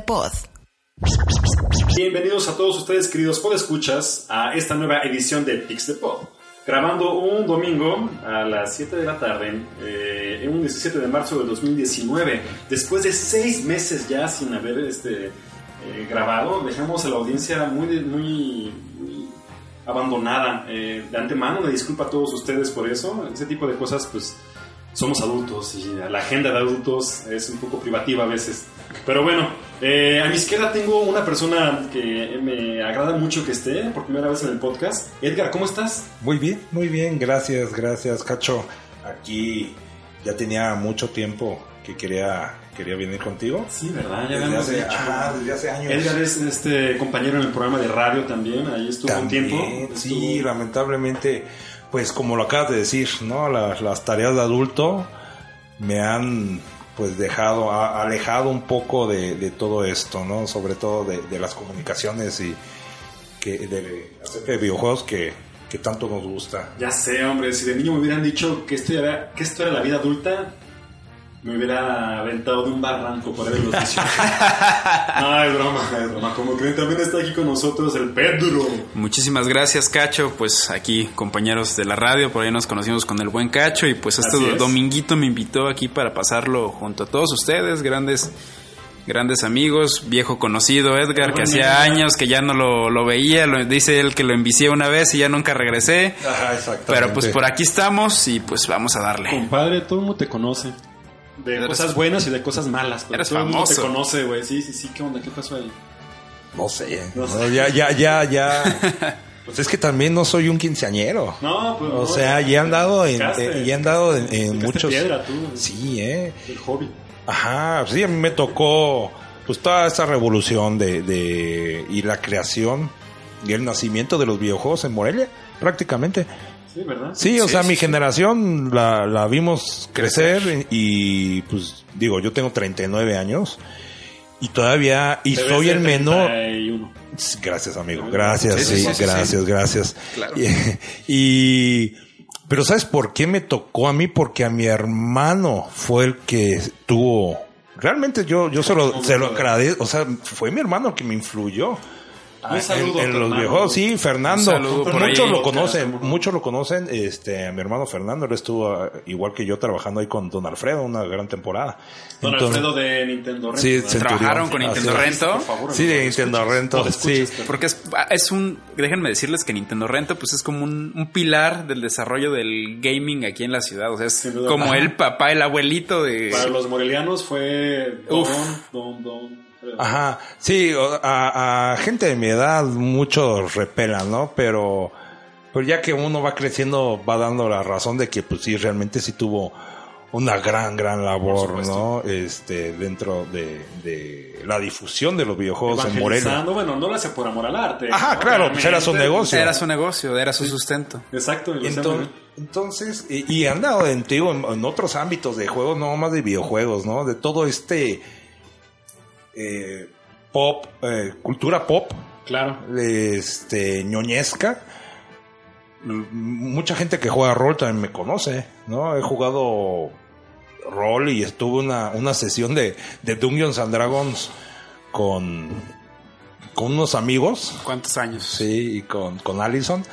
Pod. Bienvenidos a todos ustedes, queridos podescuchas, a esta nueva edición de Pix de Pod. Grabando un domingo a las 7 de la tarde, eh, en un 17 de marzo de 2019. Después de seis meses ya sin haber este, eh, grabado, dejamos a la audiencia muy, muy, muy abandonada. Eh, de antemano, me disculpa a todos ustedes por eso. Ese tipo de cosas, pues somos adultos y la agenda de adultos es un poco privativa a veces. Pero bueno, eh, a mi izquierda tengo una persona que me agrada mucho que esté por primera vez en el podcast. Edgar, ¿cómo estás? Muy bien, muy bien, gracias, gracias, Cacho. Aquí ya tenía mucho tiempo que quería quería venir contigo. Sí, ¿verdad? Ya Desde hace, dicho. ajá, desde hace años. Edgar es este compañero en el programa de radio también, ahí estuvo También, un tiempo. Sí, Estuvo- lamentablemente, pues como lo acabas de decir, ¿no? Las, las tareas de adulto me han pues dejado, alejado un poco de, de todo esto, ¿no? Sobre todo de, de las comunicaciones y que de, de videojuegos que, que tanto nos gusta. Ya sé, hombre, si de niño me hubieran dicho que esto era, que esto era la vida adulta, me hubiera aventado de un barranco por los 18. no, es broma, es broma. Como creen, también está aquí con nosotros el Pedro. Muchísimas gracias, Cacho. Pues aquí, compañeros de la radio, por ahí nos conocimos con el buen Cacho. Y pues este es. dominguito me invitó aquí para pasarlo junto a todos ustedes, grandes, grandes amigos, viejo conocido Edgar, que hacía años que ya no lo, lo veía. Lo, dice él que lo envicié una vez y ya nunca regresé. Ajá, exactamente. Pero pues por aquí estamos y pues vamos a darle. Compadre, todo el mundo te conoce. De Eres- cosas buenas y de cosas malas. Pero Eres todo el mundo te famoso. conoce, güey. Sí, sí, sí. ¿Qué onda? ¿Qué pasó ahí? No sé. No no, sé. ya, ya, ya, ya. Pues es que también no soy un quinceañero. No, pues. O no, sea, ya han dado en, eh, ya han dado en, en muchos. piedra, tú. Sí, eh. El hobby. Ajá, sí, a mí me tocó pues toda esa revolución de, de y la creación y el nacimiento de los videojuegos en Morelia, prácticamente. Sí, ¿verdad? Sí, o Sí, sea, sí, mi sí. generación la, la vimos crecer y pues digo, yo tengo 39 años y todavía y soy el menor 31. Gracias, amigo. Gracias, Sí, sí, sí, sí, sí, gracias, sí. gracias. Claro. Y, y- pero ¿sabes por qué me tocó a mí? Porque a mi hermano fue el que tuvo. Realmente yo, yo se lo, se lo agradezco. O sea, fue mi hermano el que me influyó. Un saludo en los videojuegos, sí, Fernando. Un saludo por muchos ahí. lo conocen, muchos lo conocen. Este, mi hermano Fernando, él estuvo ah, igual que yo trabajando ahí con Don Alfredo, una gran temporada. Don Entonces- Alfredo de Nintendo Rent, Sí. ¿Trabajaron con Así Nintendo. Rento? Por favor, Sí, de Nintendo escuchas. Rento, escuchas, sí. pero- Porque es, es un, déjenme decirles que Nintendo Rento pues es como un, un pilar del desarrollo del gaming aquí en la ciudad. O sea, es como Ajá. el papá, el abuelito de... Para los morelianos fue Don, Uf. Don, Don. Ajá, sí, a, a gente de mi edad muchos repelan, ¿no? Pero, pero ya que uno va creciendo va dando la razón de que pues sí, realmente sí tuvo una gran, gran labor. ¿no? Este, dentro de, de la difusión de los videojuegos en Morelia. Bueno, no lo hace por amor al arte. Ajá, ¿no? claro, pues era su negocio. Era su negocio, era su sustento. Exacto, Entonces, entonces y, y han dado en, en otros ámbitos de juegos, no más de videojuegos, ¿no? De todo este eh, pop, eh, cultura pop, Claro. este ñoñesca. Mucha gente que juega rol también me conoce, ¿no? He jugado rol y estuve una, una sesión de, de Dungeons and Dragons con, con unos amigos, ¿Cuántos años? sí, y con, con Allison.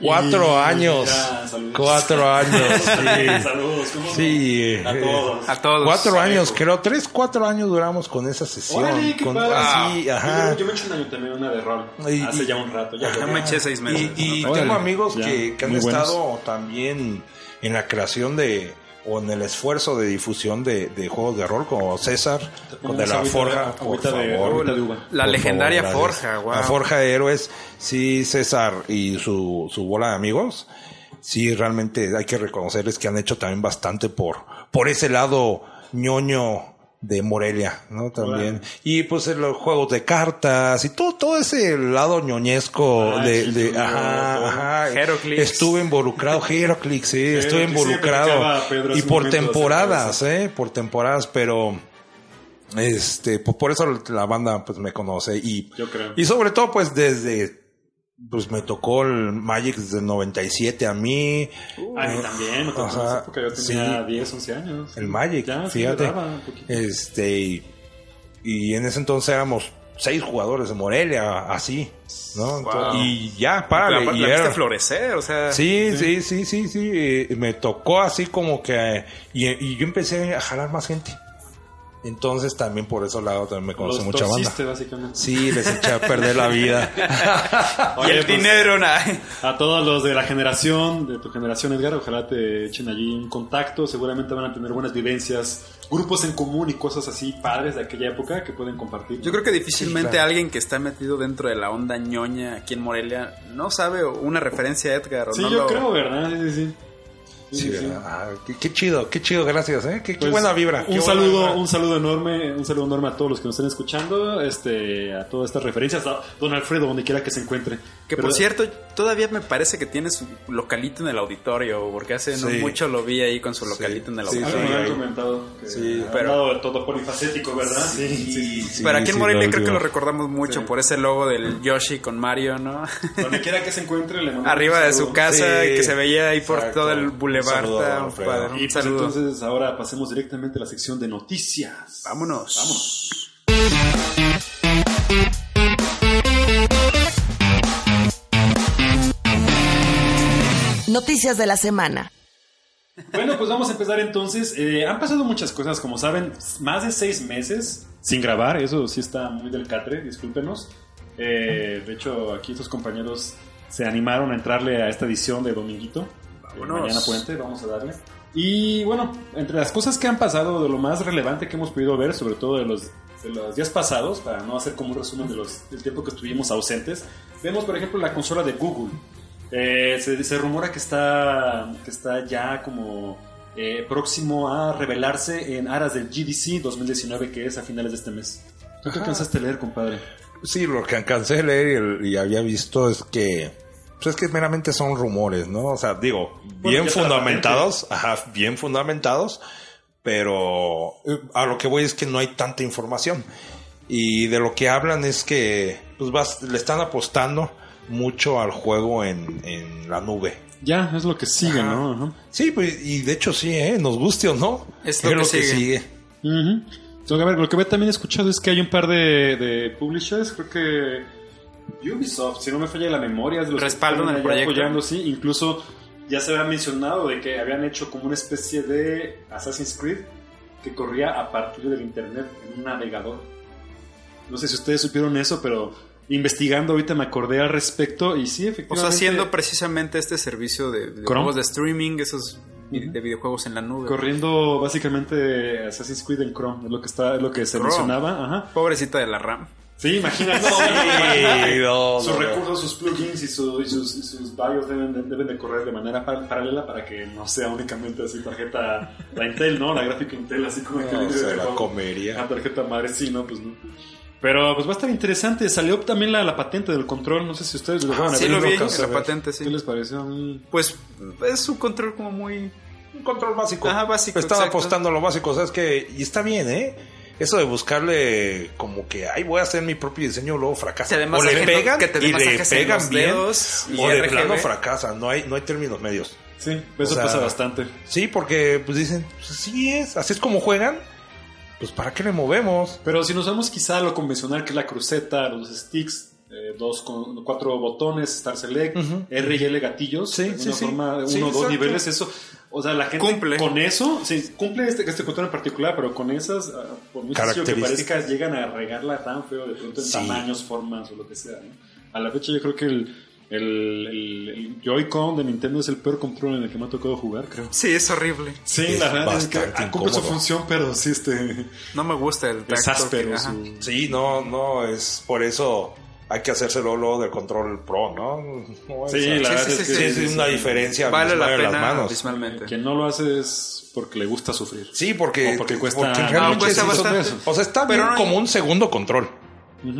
Cuatro Y- años. ya. Cuatro años, sí. Saludos, ¿cómo? Sí, A eh, todos. A todos. Cuatro años, creo, tres, cuatro años duramos con esa sesión. Órale, qué con, padre. así, Yo- ajá. Yo, me eché un año también una de rol. Y- hace y- ya un rato. Ya, me eché seis meses. Y, tengo amigos Ya, que, que han buenos. estado también en la creación de o en el esfuerzo de difusión de, de juegos de rol como César con de la Forja por de- favor. agüita de uva. La Por legendaria favor. Forja, wow. La Forja de Héroes, sí, César y su, su bola de amigos, sí, realmente hay que reconocerles que han hecho también bastante por, por ese lado ñoño de Morelia, ¿no? También. Y pues los juegos de cartas y todo, todo ese lado ñoñesco Ah, de, de- ajá, ajá. Estuve involucrado, Heroclix, sí, estuve Heroclix, involucrado. Pedro y por temporadas, eh, por temporadas, pero este, pues por eso la banda pues me conoce y Yo creo. y sobre todo pues desde pues me tocó el Magic desde el 97 a mí, A mí también, me tocó Ajá, época, yo tenía sí. 10, 11 años. el Magic, Ya, fíjate. Este y, y en ese entonces éramos seis jugadores de Morelia, así, ¿no? Entonces, Wow. Y ya, La, párale. la y viste era- florecer, o sea. Sí, sí, sí, sí, sí. Me tocó así como que... Y, y yo empecé a jalar más gente. Entonces también por eso lado también me conoce Los mucha banda. básicamente. Sí, les eché a perder la vida. y el pues, dinero, nada. A todos los de la generación, de tu generación, Edgar, ojalá te echen allí un contacto. Seguramente van a tener buenas vivencias, grupos en común y cosas así padres de aquella época que pueden compartir. Yo creo que difícilmente Sí, claro. alguien que está metido dentro de la onda ñoña aquí en Morelia no sabe una referencia a Edgar. o Sí, no yo lo- creo, ¿verdad? Sí, sí, sí. Sí, Sí, sí, sí. ¿verdad? Ah, qué, qué chido, qué chido, gracias, ¿eh? Qué, qué Pues, buena vibra. Un buena saludo, vibra. un saludo enorme, un saludo enorme a todos los que nos estén escuchando, este, a todas estas referencias, a Don Alfredo, donde quiera que se encuentre. Que Pero- por cierto, todavía me parece que tiene su localito en el auditorio, porque hace no Sí. mucho lo vi ahí con su localito en el Sí, auditorio. me ahí. han comentado. Que Sí, pero- hablado de todo polifacético, ¿verdad? Sí, sí, sí. Sí, Pero aquí en sí, Morelia creo que lo recordamos mucho Sí. por ese logo del Yoshi con Mario, ¿no? Donde quiera que se encuentre, le Arriba de su casa Sí, que se veía ahí por exacto. todo el Un boulevard. saludo. Y Un pues saludo. entonces ahora pasemos directamente a la sección de noticias. Vámonos. Vámonos. Noticias de la semana. Bueno, pues vamos a empezar entonces. Eh, han pasado muchas cosas, como saben, más de seis meses sin grabar. Eso sí está muy del catre, discúlpenos. Eh, de hecho, aquí estos compañeros se animaron a entrarle a esta edición de Dominguito. Vámonos. mañana puente, vamos a darle. Y bueno, entre las cosas que han pasado, de lo más relevante que hemos podido ver, sobre todo de los, de los días pasados, para no hacer como un resumen de los, del tiempo que estuvimos ausentes, vemos por ejemplo la consola de Google. Eh, se, se rumora que está, que está ya como eh, próximo a revelarse en aras del GDC 2019, que es a finales de este mes. ¿Tú qué Ajá. alcanzaste a leer, compadre? Sí, lo que alcancé a leer y, y había visto es que. Pues es que meramente son rumores, ¿no? O sea, digo, bien está la fundamentados, ajá, bien fundamentados, pero eh, a lo que voy es que no hay tanta información. Y de lo que hablan es que pues vas- le están apostando mucho al juego en, en la nube. Ya, es lo que sigue, Ajá. ¿no? Ajá. Sí, pues, y de hecho sí, ¿eh? Nos guste o no. Es lo que sigue. Ujú. Entonces, a ver, lo que también he escuchado es que hay un par de, de publishers, creo que Ubisoft, si no me falla la memoria, es de los que Respaldan están apoyando, sí, incluso ya se había mencionado de que habían hecho como una especie de Assassin's Creed que corría a partir del internet en un navegador. No sé si ustedes supieron eso, pero investigando ahorita me acordé al respecto y sí, O efectivamente. sea, haciendo precisamente este servicio de videojuegos Chrome. de streaming, esos vi- Ujú. de videojuegos en la nube. corriendo básicamente Assassin's Creed en Chrome, es lo que está, es lo que se Chrome. mencionaba, ajá. Pobrecita de la RAM. Sí, imagínate. Sí, no, sus no, no. recursos, sus plugins y, su- y sus, y sus BIOS deben de, deben de correr de manera par- paralela para que no sea únicamente así tarjeta, la Intel, ¿no? La gráfica Intel, así como que No, libre se de la comería. La tarjeta madre, sí, ¿no? Pues no. Pero pues va a estar interesante. Salió también la, la patente del control. No sé si ustedes lo dejaron sí ver. lo vi, la patente, sí. ¿Qué les pareció? Pues es un control como muy... Un control básico. Ajá, básico, Estaba exacto. apostando a lo básico, o sea, es que, y está bien, ¿eh? Eso de buscarle como que, ay, voy a hacer mi propio diseño, luego fracasa. O le pegan que te y le pegan los bien, dedos y o de plano fracasa, no hay, no hay términos medios. Sí, eso O sea, pasa bastante. Sí, porque pues dicen, pues así es, así es como juegan, pues ¿para qué le movemos? Pero si nos vamos quizá a lo convencional que es la cruceta, los sticks, eh, dos con cuatro botones, Star Select, Ujú. R y L gatillos, Sí, de sí, una sí. forma, uno o dos exacto. niveles, eso. O sea, la gente Cumple. con eso, sí, cumple este, este control en particular, pero con esas, ah, por sencillo que Características. parezca, llegan a regarla tan feo de pronto en Sí. tamaños, formas o lo que sea. ¿no? A la fecha yo creo que el, el, el- el Joy-Con de Nintendo es el peor control en el que me ha tocado jugar, creo. Sí, es horrible. Sí, Es la verdad es que ah, cumple su función, pero sí este, No me gusta el tacto. es áspero. su- Sí, no, no, es por eso hay que hacérselo luego del control pro, ¿no? No, Sí, esa- la verdad sí, es sí, que sí, es una diferencia Vale la pena las manos. abismalmente. Quien no lo hace es porque le gusta sufrir. Sí, porque, O porque cuesta- sí, bastante. O sea, está Pero bien no- como un segundo control,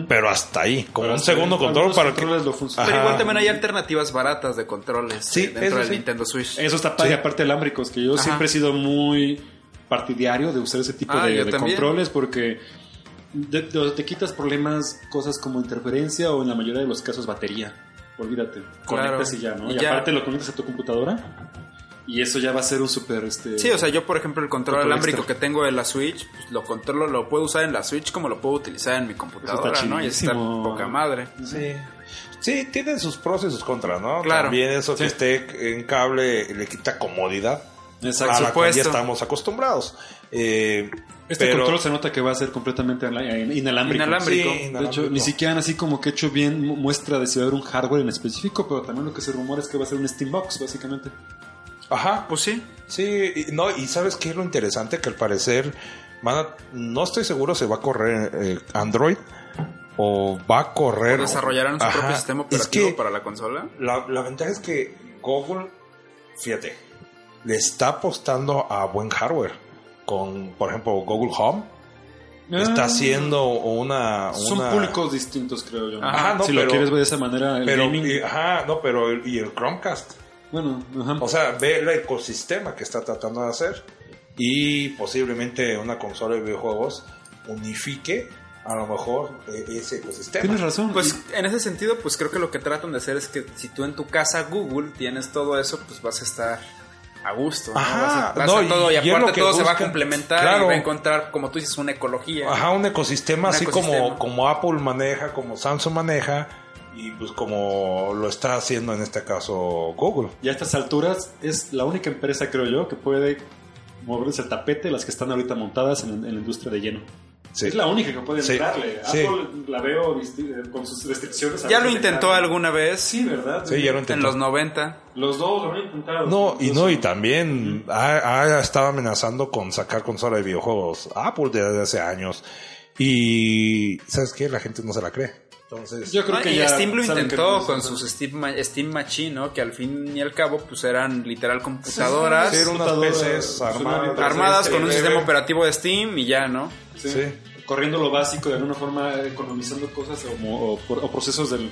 pero hasta ahí, como Pero un segundo control para que lo. Pero igual también hay alternativas baratas de controles Sí, eh, dentro del sí. Nintendo Switch. Eso está padre, Sí. aparte alámbricos, que yo Ajá. siempre he sido muy partidario de usar ese tipo Ah, de, de controles porque de- de- te quitas problemas, cosas como interferencia o en la mayoría de los casos batería. Olvídate, Claro. conectas y ya, ¿no? Y, Y ya. aparte lo conectas a tu computadora Y eso ya va a ser un super... Este, Sí, o sea, yo por ejemplo el control alámbrico extra. que tengo de la Switch, pues, lo controlo, lo puedo usar en la Switch como lo puedo utilizar en mi computadora, ¿no? Y está poca madre. Sí. Sí, tiene sus pros y sus contras, ¿no? Claro. También eso que Sí. esté en cable le quita comodidad Exacto. a la cual ya estamos acostumbrados. Eh, Este pero- control se nota que va a ser completamente eh, inalámbrico. Inalámbrico. Sí, De inalámbrico. hecho, ni siquiera han así como que hecho bien mu- muestra de si va a haber un hardware en específico, pero también lo que se rumora es que va a ser un Steambox, básicamente. Ajá, Pues sí. Sí, y, no, y sabes qué es lo interesante que al parecer van a- no estoy seguro si va a correr eh, Android o va a correr Desarrollarán su Ajá, propio sistema es operativo que para la consola. la, la ventaja es que Google, fíjate, le está apostando a buen hardware con, por ejemplo, Google Home. Está Ah, haciendo una, Son públicos distintos, creo yo. Ajá, no, si pero- lo quieres ver de esa manera, el pero gaming, y- ajá, no, pero el- y el Chromecast. bueno, ajá. O sea, ve el ecosistema que está tratando de hacer y posiblemente una consola de videojuegos unifique a lo mejor eh, ese ecosistema. Tienes razón. Pues en ese sentido, pues creo que lo que tratan de hacer es que si tú en tu casa Google tienes todo eso, pues vas a estar a gusto. ¿no? Ajá, vas a, vas no, a todo, y, aparte todo se va a complementar Claro. y va a encontrar, como tú dices, una ecología. Ajá, un ecosistema Un así ecosistema. como, como Apple maneja, como Samsung maneja y pues como lo está haciendo en este caso Google. Y a estas alturas es la única empresa, creo yo, que puede moverse el tapete las que están ahorita montadas en, en la industria de lleno. Sí. Es la única que puede Sí. entrarle. Sí. Apple la veo disti- con sus restricciones. ya lo intentó entrarle. alguna vez Sí, ¿verdad? Sí, ya lo en intentó. los 90. Los dos lo han intentado. No, y no, y también ha, ha estado amenazando con sacar consola de videojuegos Apple desde hace años. Y ¿sabes qué? La gente no se la cree. Entonces, Yo creo Ah, que y ya Steam lo intentó con sus Steam, Ma- Steam Machine, ¿no? Que al fin y al cabo, pues eran literal computadoras Sí, eran unas computadoras, PCs suena armadas. armadas con un Sí, sistema sí. operativo de Steam y ya, ¿no? Sí. Sí. Corriendo lo básico de alguna forma, economizando cosas o, mo- o por- o procesos del.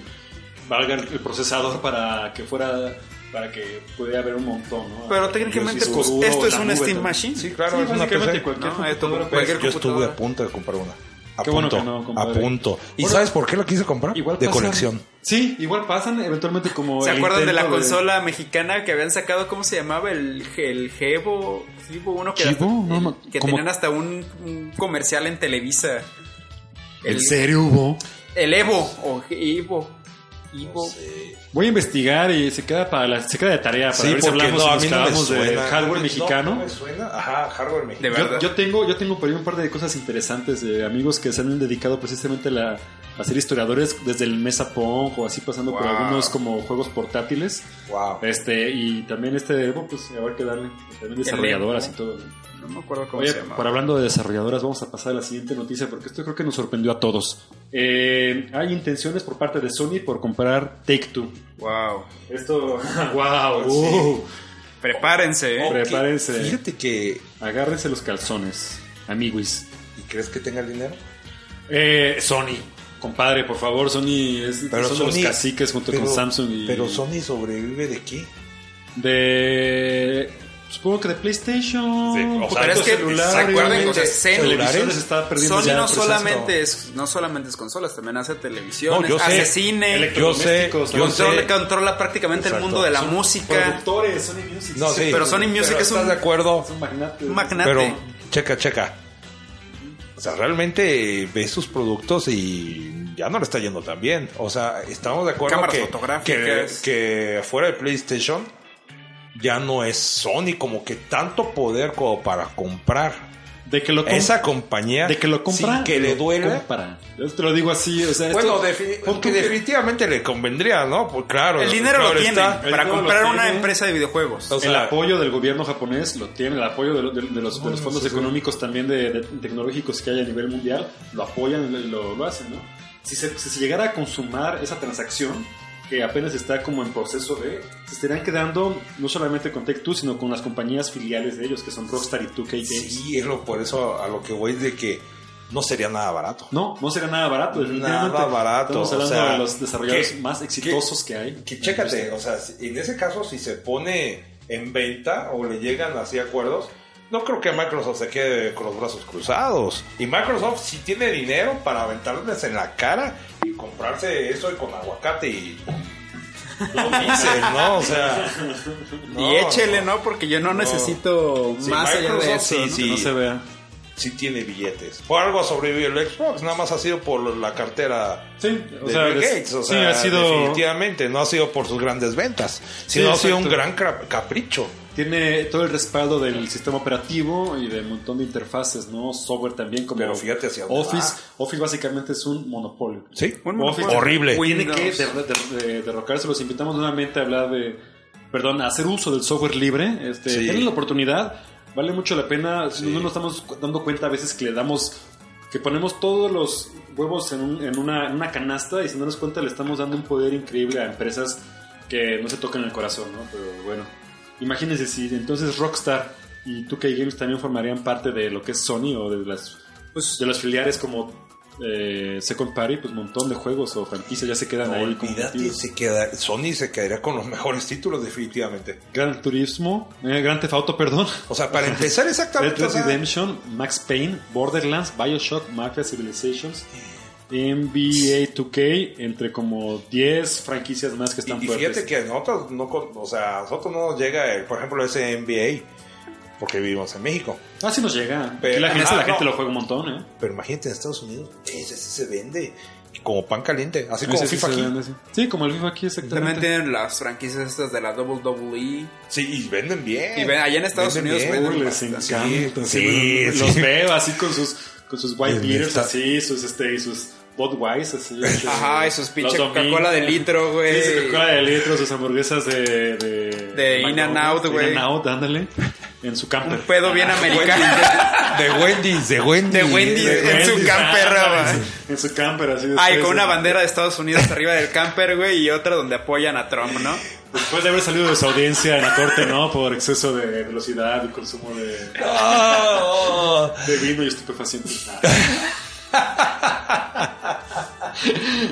valga el, procesador para que fuera. para que pudiera haber un montón, ¿no? Pero técnicamente, pues, esto es la un nube Steam también. Machine. Sí, claro, Sí, es una PC. cualquier No, computadora Yo estuve a punto de comprar una. A Qué bueno punto, que no, a punto. ¿Y Bueno, sabes por qué la quise comprar? Igual de pasan- colección. Sí, igual pasan eventualmente como. ¿Se el acuerdan de la consola mexicana que habían sacado? ¿Cómo se llamaba? El, el Gevo. Gevo uno que, ¿Gevo? hasta- No, no, que ¿cómo? tenían hasta un, un comercial en Televisa. ¿En serio hubo? El Evo o Evo. Evo. Voy a investigar y se queda para la, se queda de tarea para ver si hablamos y nos clavamos de hardware mexicano. No, no me suena. Ajá, hardware De mexicano. verdad. Yo, yo tengo, yo tengo por ahí un par de cosas interesantes de amigos que se han dedicado precisamente a, la- a ser historiadores desde el Mesa Pong o así pasando por algunos como juegos portátiles. Wow. Este, y también este, bueno, pues habrá que darle. También desarrolladoras y todo. No me acuerdo cómo Oye, se llama. por hablando de desarrolladoras, vamos a pasar a la siguiente noticia porque esto creo que nos sorprendió a todos. Eh, hay intenciones por parte de Sony por comprar Take Two. Wow. Esto, wow, uh, Prepárense, ¿eh? Ok. Prepárense. Fíjate que. agárrense los calzones, amiguis. ¿Y crees que tenga el dinero? Eh, Sony, compadre, por favor, Sony es, Pero son de los Sony- caciques junto pero- con Samsung y Pero Sony sobrevive de qué? de supongo que de PlayStation, Sí, o sea, Pero es que, celular, ¿se acuerdan? sea, Sony- televisores está perdiendo Sony ya no solamente es no solamente es consolas, también hace televisión, No, yo sé. hace cine, Yo sé, Electrodomésticos, yo control- sé. controla, prácticamente el Exacto. mundo de la Son música. productores, Sony Music. No, sí. pero Sony Music es ¿Estás un- de acuerdo? Magnates. Un magnate. Pero, checa, checa. O sea, realmente ves sus productos y ya no le está yendo tan bien. O sea, estamos de acuerdo Cámaras que, fotográficas. que, que fuera de PlayStation ya no es Sony como que tanto poder como para comprar de que lo esa compañía de que lo compra, sin que le duela. compra. Yo te lo digo así, o sea, Bueno, esto- defini- pon tú que que- definitivamente le convendría, ¿no? Pues claro. el dinero claro lo tiene está. Para comprar una tiene. empresa de videojuegos. O sea, el apoyo del gobierno japonés lo tiene, el apoyo de, lo- de- de los, de los fondos sí, sí. económicos también de, de tecnológicos que hay a nivel mundial, lo apoyan y lo, lo hacen, ¿no? Si se, si se llegara a consumar esa transacción, que apenas está como en proceso de, se estarían quedando no solamente con Tech2, sino con las compañías filiales de ellos, que son Rockstar y 2K Games. Sí, es lo, por eso a lo que voy de que no sería nada barato. No, no sería nada barato. Nada barato, Estamos hablando o sea, de los desarrolladores que- más exitosos que, hay. Que chécate, o sea, en ese caso, si se pone en venta o le llegan así acuerdos, no creo que Microsoft se quede con los brazos cruzados. Y Microsoft si tiene dinero para aventarles en la cara y comprarse eso y con aguacate y... lo dicen, ¿no? O sea, y échele, ¿no? Porque yo no, necesito Sí, más allá de eso. sí, sí. No se vea. Sí tiene billetes. Por algo ha sobrevivido el Xbox, nada más ha sido por la cartera Sí, o de sea, Bill es- Gates. O sí, sea, ha sido. definitivamente, no ha sido por sus grandes ventas, sino ha sido un gran capricho. Tiene todo el respaldo del sistema operativo y de un montón de interfaces, ¿no? Software también como Pero fíjate hacia dónde Office. va. Office básicamente es un monopolio. Sí, Un Office monopolio. horrible. Tiene que derrocarse. Los invitamos nuevamente a hablar de, perdón, a hacer uso del software libre. Este, Sí. Tienen la oportunidad, vale mucho la pena. No nos estamos dando cuenta a veces que le damos, que ponemos todos los huevos en, un- en una, en una canasta y sin darnos cuenta le estamos dando un poder increíble a empresas que no se tocan el corazón, ¿no? Pero bueno, imagínense si entonces Rockstar y 2K Games también formarían parte de lo que es Sony o de las, pues, de las filiales como eh, Second Party, pues un montón de juegos o franquicias ya se quedan No, ahí. olvídate, se queda, Sony se quedaría con los mejores títulos definitivamente. Gran Turismo, eh, Gran Theft Auto, perdón. O sea, para empezar Red exactamente, Dead o sea, Redemption, Max Payne, Borderlands, Bioshock, Mafia Civilizations, NBA 2K, entre como 10 franquicias más que y, están y fuertes. fíjate que a nosotros no, o sea, a nosotros no nos llega, el, por ejemplo, ese NBA, porque vivimos en México. Ah, sí nos llega. Pero- la gente, ah, la gente no. lo juega un montón, ¿eh? Pero imagínate en Estados Unidos, ese sí se vende como pan caliente, así como sí FIFA aquí. vende, sí. Sí, como el FIFA aquí, También exactamente. tienen las franquicias estas de la WWE. Sí, y venden bien. Y ven, allá en Estados Venden Unidos bien. venden les encanta. Sí, sí, sí, los veo así con sus, con sus white beaters, así, sus, este, y sus Budweiser, así. Ajá, y sus pinche los Coca-Cola de litro, güey. Sí, Coca-Cola de litro, sus hamburguesas de... De, De In-N-Out, güey. In-N-Out, ándale. En su camper. Un pedo bien americano. De Wendy's, de Wendy's. De Wendy's, en su camper, ah, güey. En su camper, así. Ay, después con una de- bandera de Estados Unidos arriba del camper, güey, y otra donde apoyan a Trump, ¿no? Después de haber salido de su audiencia en la corte, ¿no? Por exceso de velocidad y consumo de, Ah, de vino y estupefacientes.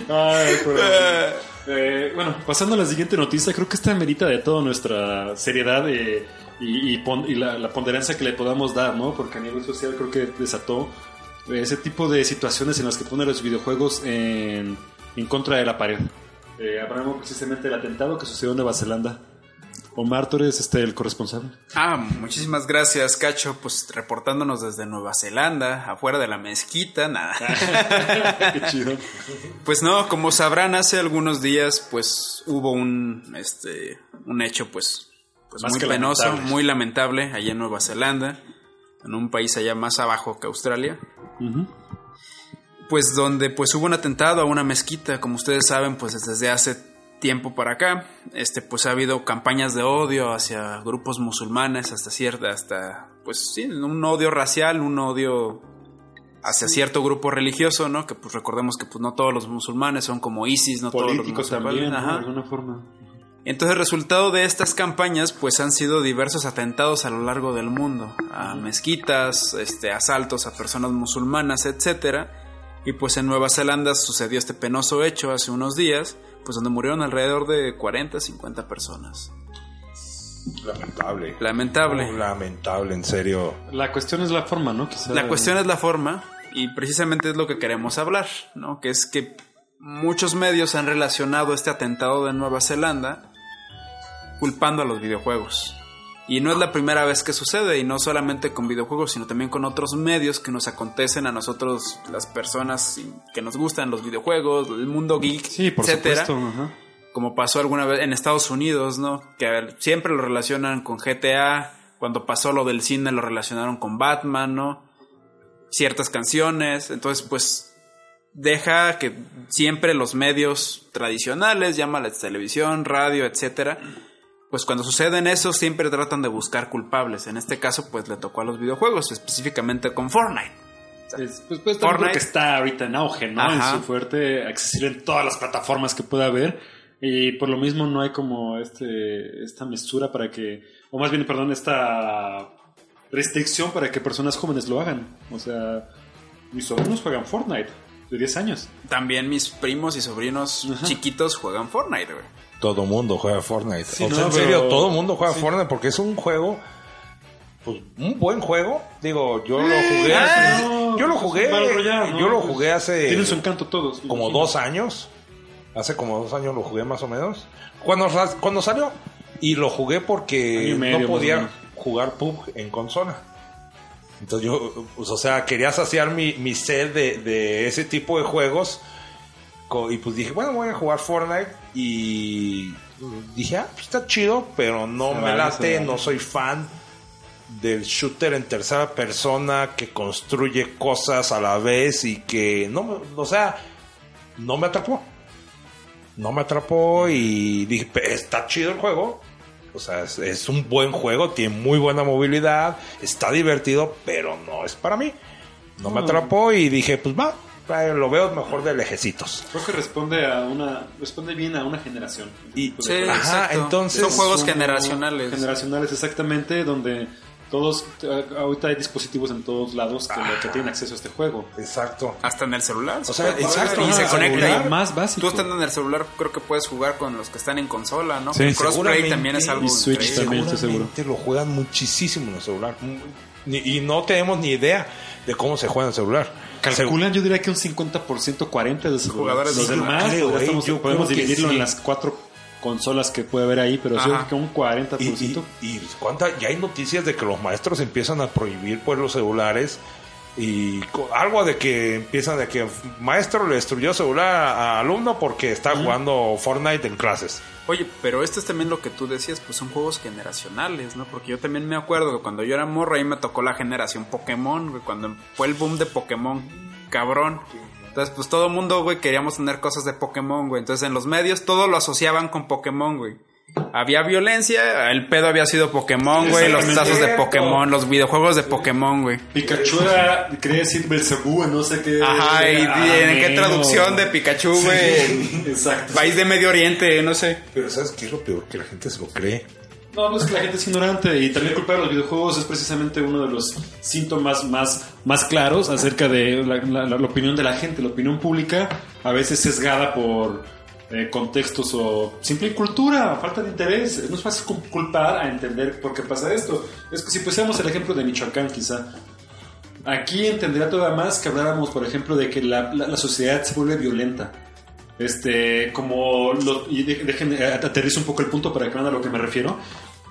Ay, pero- Eh, bueno, pasando a la siguiente noticia, creo que esta merita de toda nuestra seriedad eh, y, y pon- y la, la ponderancia que le podamos dar, ¿no? Porque a nivel social creo que desató ese tipo de situaciones en las que pone los videojuegos en, en contra de la pared. Eh, hablamos precisamente del atentado que sucedió en Nueva Zelanda. Omar, tú eres este, el corresponsable. Ah, muchísimas gracias, Cacho. Pues reportándonos desde Nueva Zelanda, afuera de la mezquita, nada. Qué chido. Pues no, como sabrán, hace algunos días, pues hubo un, este, un hecho, pues, pues muy penoso, lamentable. muy lamentable, allá en Nueva Zelanda, en un país allá más abajo que Australia. Ujú. pues donde pues hubo un atentado a una mezquita, como ustedes saben, pues desde hace tiempo para acá, este pues ha habido campañas de odio hacia grupos musulmanes hasta cierta hasta pues sí, un odio racial, un odio hacia cierto grupo religioso, ¿no? Que pues recordemos que pues no todos los musulmanes son como ISIS, no Políticos todos los también, musulmanes. De alguna forma. Entonces, el resultado de estas campañas, pues han sido diversos atentados a lo largo del mundo, a mezquitas, este, asaltos a personas musulmanas, etcétera. Y pues en Nueva Zelanda sucedió este penoso hecho hace unos días, pues donde murieron alrededor de 40, 50 personas. Lamentable. Lamentable. Lamentable, en serio. La cuestión es la forma, ¿no? Quizá- La cuestión es la forma, y precisamente es lo que queremos hablar, ¿no? Que es que muchos medios han relacionado este atentado de Nueva Zelanda culpando a los videojuegos. Y no es la primera vez que sucede, y no solamente con videojuegos, sino también con otros medios que nos acontecen a nosotros, las personas que nos gustan los videojuegos, el mundo geek, Sí, por etcétera supuesto. ajá. como pasó alguna vez en Estados Unidos, ¿no? Que siempre lo relacionan con GTA, cuando pasó lo del cine lo relacionaron con Batman, ¿no? Ciertas canciones, entonces pues deja que siempre los medios tradicionales, llámales televisión, radio, etcétera, pues cuando suceden eso siempre tratan de buscar culpables. En este caso pues le tocó a los videojuegos, específicamente con Fortnite. Es- pues, pues Fortnite. que está ahorita en auge, ¿no? Ajá. En su fuerte, accesible en todas las plataformas que pueda haber. Y por lo mismo no hay como este esta mesura para que, o más bien, perdón, esta restricción para que personas jóvenes lo hagan. O sea, mis sobrinos juegan Fortnite de 10 años. También mis primos y sobrinos Ajá. chiquitos juegan Fortnite, güey. Todo mundo juega Fortnite. Sí, o sea, no, en serio, pero- todo mundo juega sí. Fortnite porque es un juego, pues, un buen juego. Digo, yo lo jugué Eh, hace, no, yo lo pues, jugué, yo lo jugué hace Tienen su encanto todos. como imagino. dos años. Hace como dos años lo jugué más o menos. Cuando, cuando salió. Y lo jugué porque medio, no podía jugar PUB en consola. Entonces yo, pues, o sea, quería saciar mi, mi sed de, de ese tipo de juegos. Y pues dije, bueno, voy a jugar Fortnite. Y dije, ah, pues está chido, pero no Se me vale, late, vale. no soy fan del shooter en tercera persona que construye cosas a la vez y que no, o sea, no me atrapó. No me atrapó y dije, "Pe- está chido el juego. O sea, es, es un buen juego, tiene muy buena movilidad, está divertido, pero no es para mí. No me atrapó y dije, pues va, lo veo mejor de lejecitos. Creo que responde a una responde bien a una generación. Y- Sí, Ajá, entonces- Son juegos Como generacionales. Generacionales, exactamente, donde todos, ahorita hay dispositivos en todos lados que, que tienen acceso a este juego. Exacto. Hasta en el celular. O sea, exacto, y se conecta. más básico. Tú estando en el celular, creo que puedes jugar con los que están en consola, ¿no? Sí, crossplay también es algo Y Switch también. estoy seguro. Lo juegan muchísimo en el celular. Y no tenemos ni idea de cómo se juega en el celular. Calculan, yo diría que un 50%, 40% de los Jugadores Los de demás, Creo, eh, podemos dividirlo sí. en las cuatro consolas que puede haber ahí, pero creo que un 40%. Y, y, y cuánta, ya hay noticias de que los maestros empiezan a prohibir pues los celulares y algo de que empiezan de que maestro le destruyó celular a, alumno porque está jugando Fortnite en clases. Oye, pero esto es también lo que tú decías, pues son juegos generacionales, ¿no? Porque yo también me acuerdo que cuando yo era morro ahí me tocó la generación Pokémon, güey, cuando fue el boom de Pokémon, cabrón. Entonces, pues todo el mundo, güey, queríamos tener cosas de Pokémon, güey. Entonces, en los medios todo lo asociaban con Pokémon, güey. Había violencia, el pedo había sido Pokémon, güey, los tazos de Pokémon, los videojuegos de Pokémon, güey. Pikachu era, quería decir Belzebú, en no sé qué. Ajá, y, en qué traducción de Pikachu, güey. Sí, exacto. País de Medio Oriente, no sé. Pero ¿sabes qué es lo peor? Que la gente se lo cree. No, no es que la gente es ignorante y también culpar a los videojuegos es precisamente uno de los síntomas más, más claros acerca de la, la- la opinión de la gente, la opinión pública, a veces sesgada por eh, contextos o simple cultura, falta de interés. No es fácil cu- culpar a entender por qué pasa esto. Es que si pusiéramos el ejemplo de Michoacán, quizá. Aquí entendería todavía más que habláramos, por ejemplo, de que la, la- sociedad se vuelve violenta. Este, como lo, y de- dejen, eh, aterrizo un poco el punto para que vean a lo que me refiero.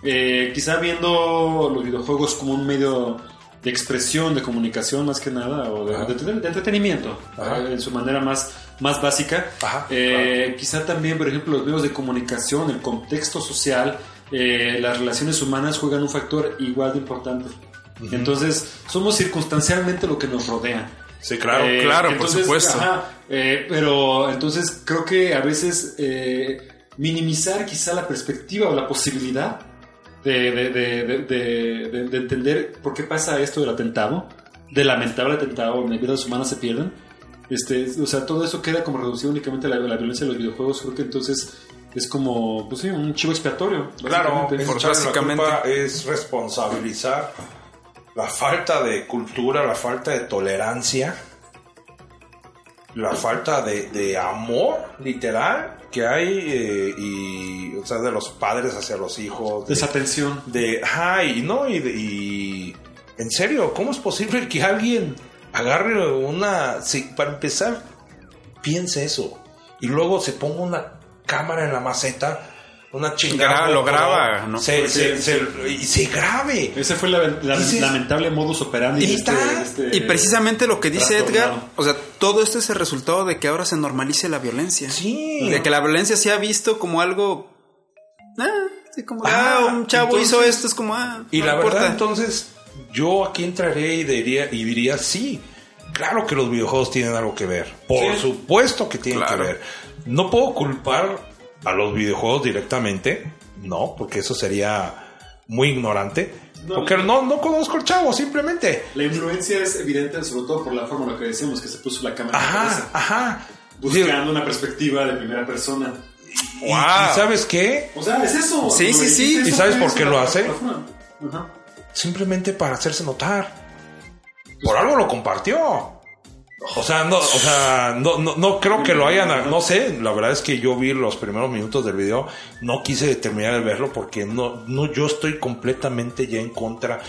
Eh, quizá viendo los videojuegos como un medio de expresión, de comunicación más que nada, o de, de- de entretenimiento, eh, en su manera más, más básica. Ajá, Eh, Quizá también, por ejemplo, los medios de comunicación, el contexto social, eh, las relaciones humanas juegan un factor igual de importante. Entonces, somos circunstancialmente lo que nos rodea. Sí, claro. Eh, claro, por supuesto. ajá, eh, pero entonces creo que a veces eh, minimizar quizá la perspectiva o la posibilidad de, de- de- de- de- de- de entender por qué pasa esto del atentado, del lamentable atentado donde vidas humanas se pierden. Este, o sea, todo eso queda como reducido únicamente a la, la violencia de los videojuegos. Creo que entonces es como, pues sí, un chivo expiatorio. Claro, básicamente. es la culpa responsabilizar la falta de cultura, la falta de tolerancia, la falta de, de amor literal que hay eh, y o sea de los padres hacia los hijos de, Desatención. de ajá, y no y, de- y en serio cómo es posible que alguien agarre una si, para empezar piense eso y luego se ponga una cámara en la maceta una chingada Gra- lo graba, ¿no? se, se- se- y se grabe Ese fue la, la- Dices- lamentable modus operandi. de este- este- Y precisamente lo que dice. Edgar, o sea, todo esto es el resultado de que ahora se normalice la violencia. Sí. De que la violencia se ha visto como algo. Ah, sí, como. Ah, Ah, un chavo entonces- hizo esto, es como. Ah, Y no la importa. verdad, entonces, yo aquí entraré y diría, y diría, sí, claro que los videojuegos tienen algo que ver. Por Sí. supuesto que tienen Claro. que ver. No puedo culpar a los videojuegos directamente, no, porque eso sería muy ignorante. No, porque no, no conozco el chavo, simplemente. La influencia es evidente, sobre todo por la forma en la que decíamos que se puso la cámara en la Ajá, cabeza, ajá. buscando una perspectiva de primera persona. Y, Wow. y ¿sabes qué? O sea, es eso. Sí, sí, sí. ¿Y sabes por qué lo hace? Ajá. simplemente para hacerse notar. Por algo lo compartió. O sea, no, o sea, no, no, no creo que lo hayan, no sé, la verdad es que yo vi los primeros minutos del video, no quise terminar de verlo porque no, no, yo estoy completamente ya en contra,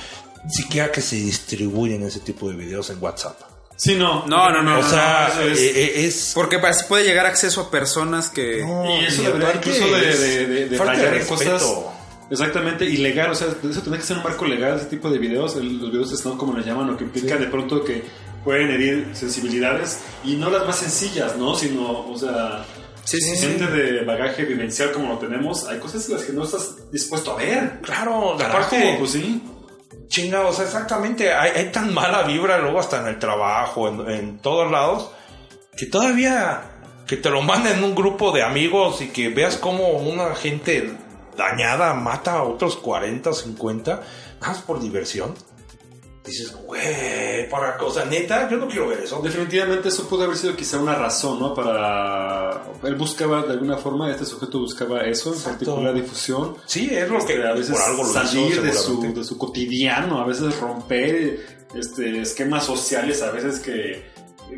siquiera que se distribuyen ese tipo de videos en WhatsApp. Sí, no. No, no, no. o sea, no, es- eh, eh, es... Porque puede llegar acceso a personas que... No, Y eso debería incluso de, es de, de, de de rayar en cosas exactamente ilegal. O sea, eso tendría que ser un marco legal, ese tipo de videos. el- los videos snow, como le llaman, lo que implica de pronto que pueden herir sensibilidades y no las más sencillas, ¿no? Sino, o sea, Sí, sí, sí. gente de bagaje vivencial como lo tenemos, hay cosas en las que no estás dispuesto a ver. Claro, Carajo, aparte, pues sí. chinga, o sea, exactamente, hay, hay tan mala vibra luego hasta en el trabajo, en, en todos lados, que todavía que te lo manden en un grupo de amigos y que veas como una gente dañada mata a otros 40 o 50, nada más por diversión. Dices, güey, para, o sea, neta, yo no quiero ver eso. Definitivamente eso pudo haber sido quizá una razón, ¿no? Para... Él buscaba de alguna forma, este sujeto buscaba eso, en particular difusión. Sí, es lo que Este, a veces por algo lo salir hizo, de, su, de su cotidiano, a veces romper este, esquemas sociales, a veces que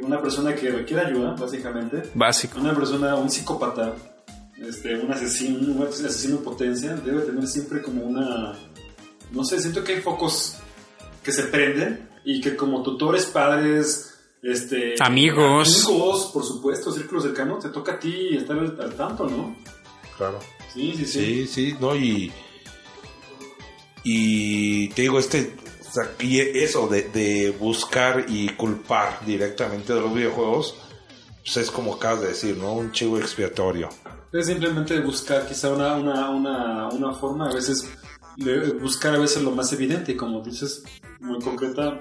una persona que requiere ayuda, básicamente, Básico. una persona, un psicópata, este, un asesino, un asesino en potencia, debe tener siempre como una, no sé, siento que hay focos que se prenden y que como tutores, padres, este, Amigos. amigos, por supuesto, círculos cercanos, te toca a ti estar al, al tanto, ¿no? Claro. Sí, sí, sí. Sí, sí, no, y. Y te digo, este. o sea, y eso de, de buscar y culpar directamente de los videojuegos, pues es como acabas de decir, ¿no? Un chivo expiatorio. Es simplemente buscar quizá una, una, una, una forma, a veces de buscar a veces lo más evidente, como dices, muy concreta,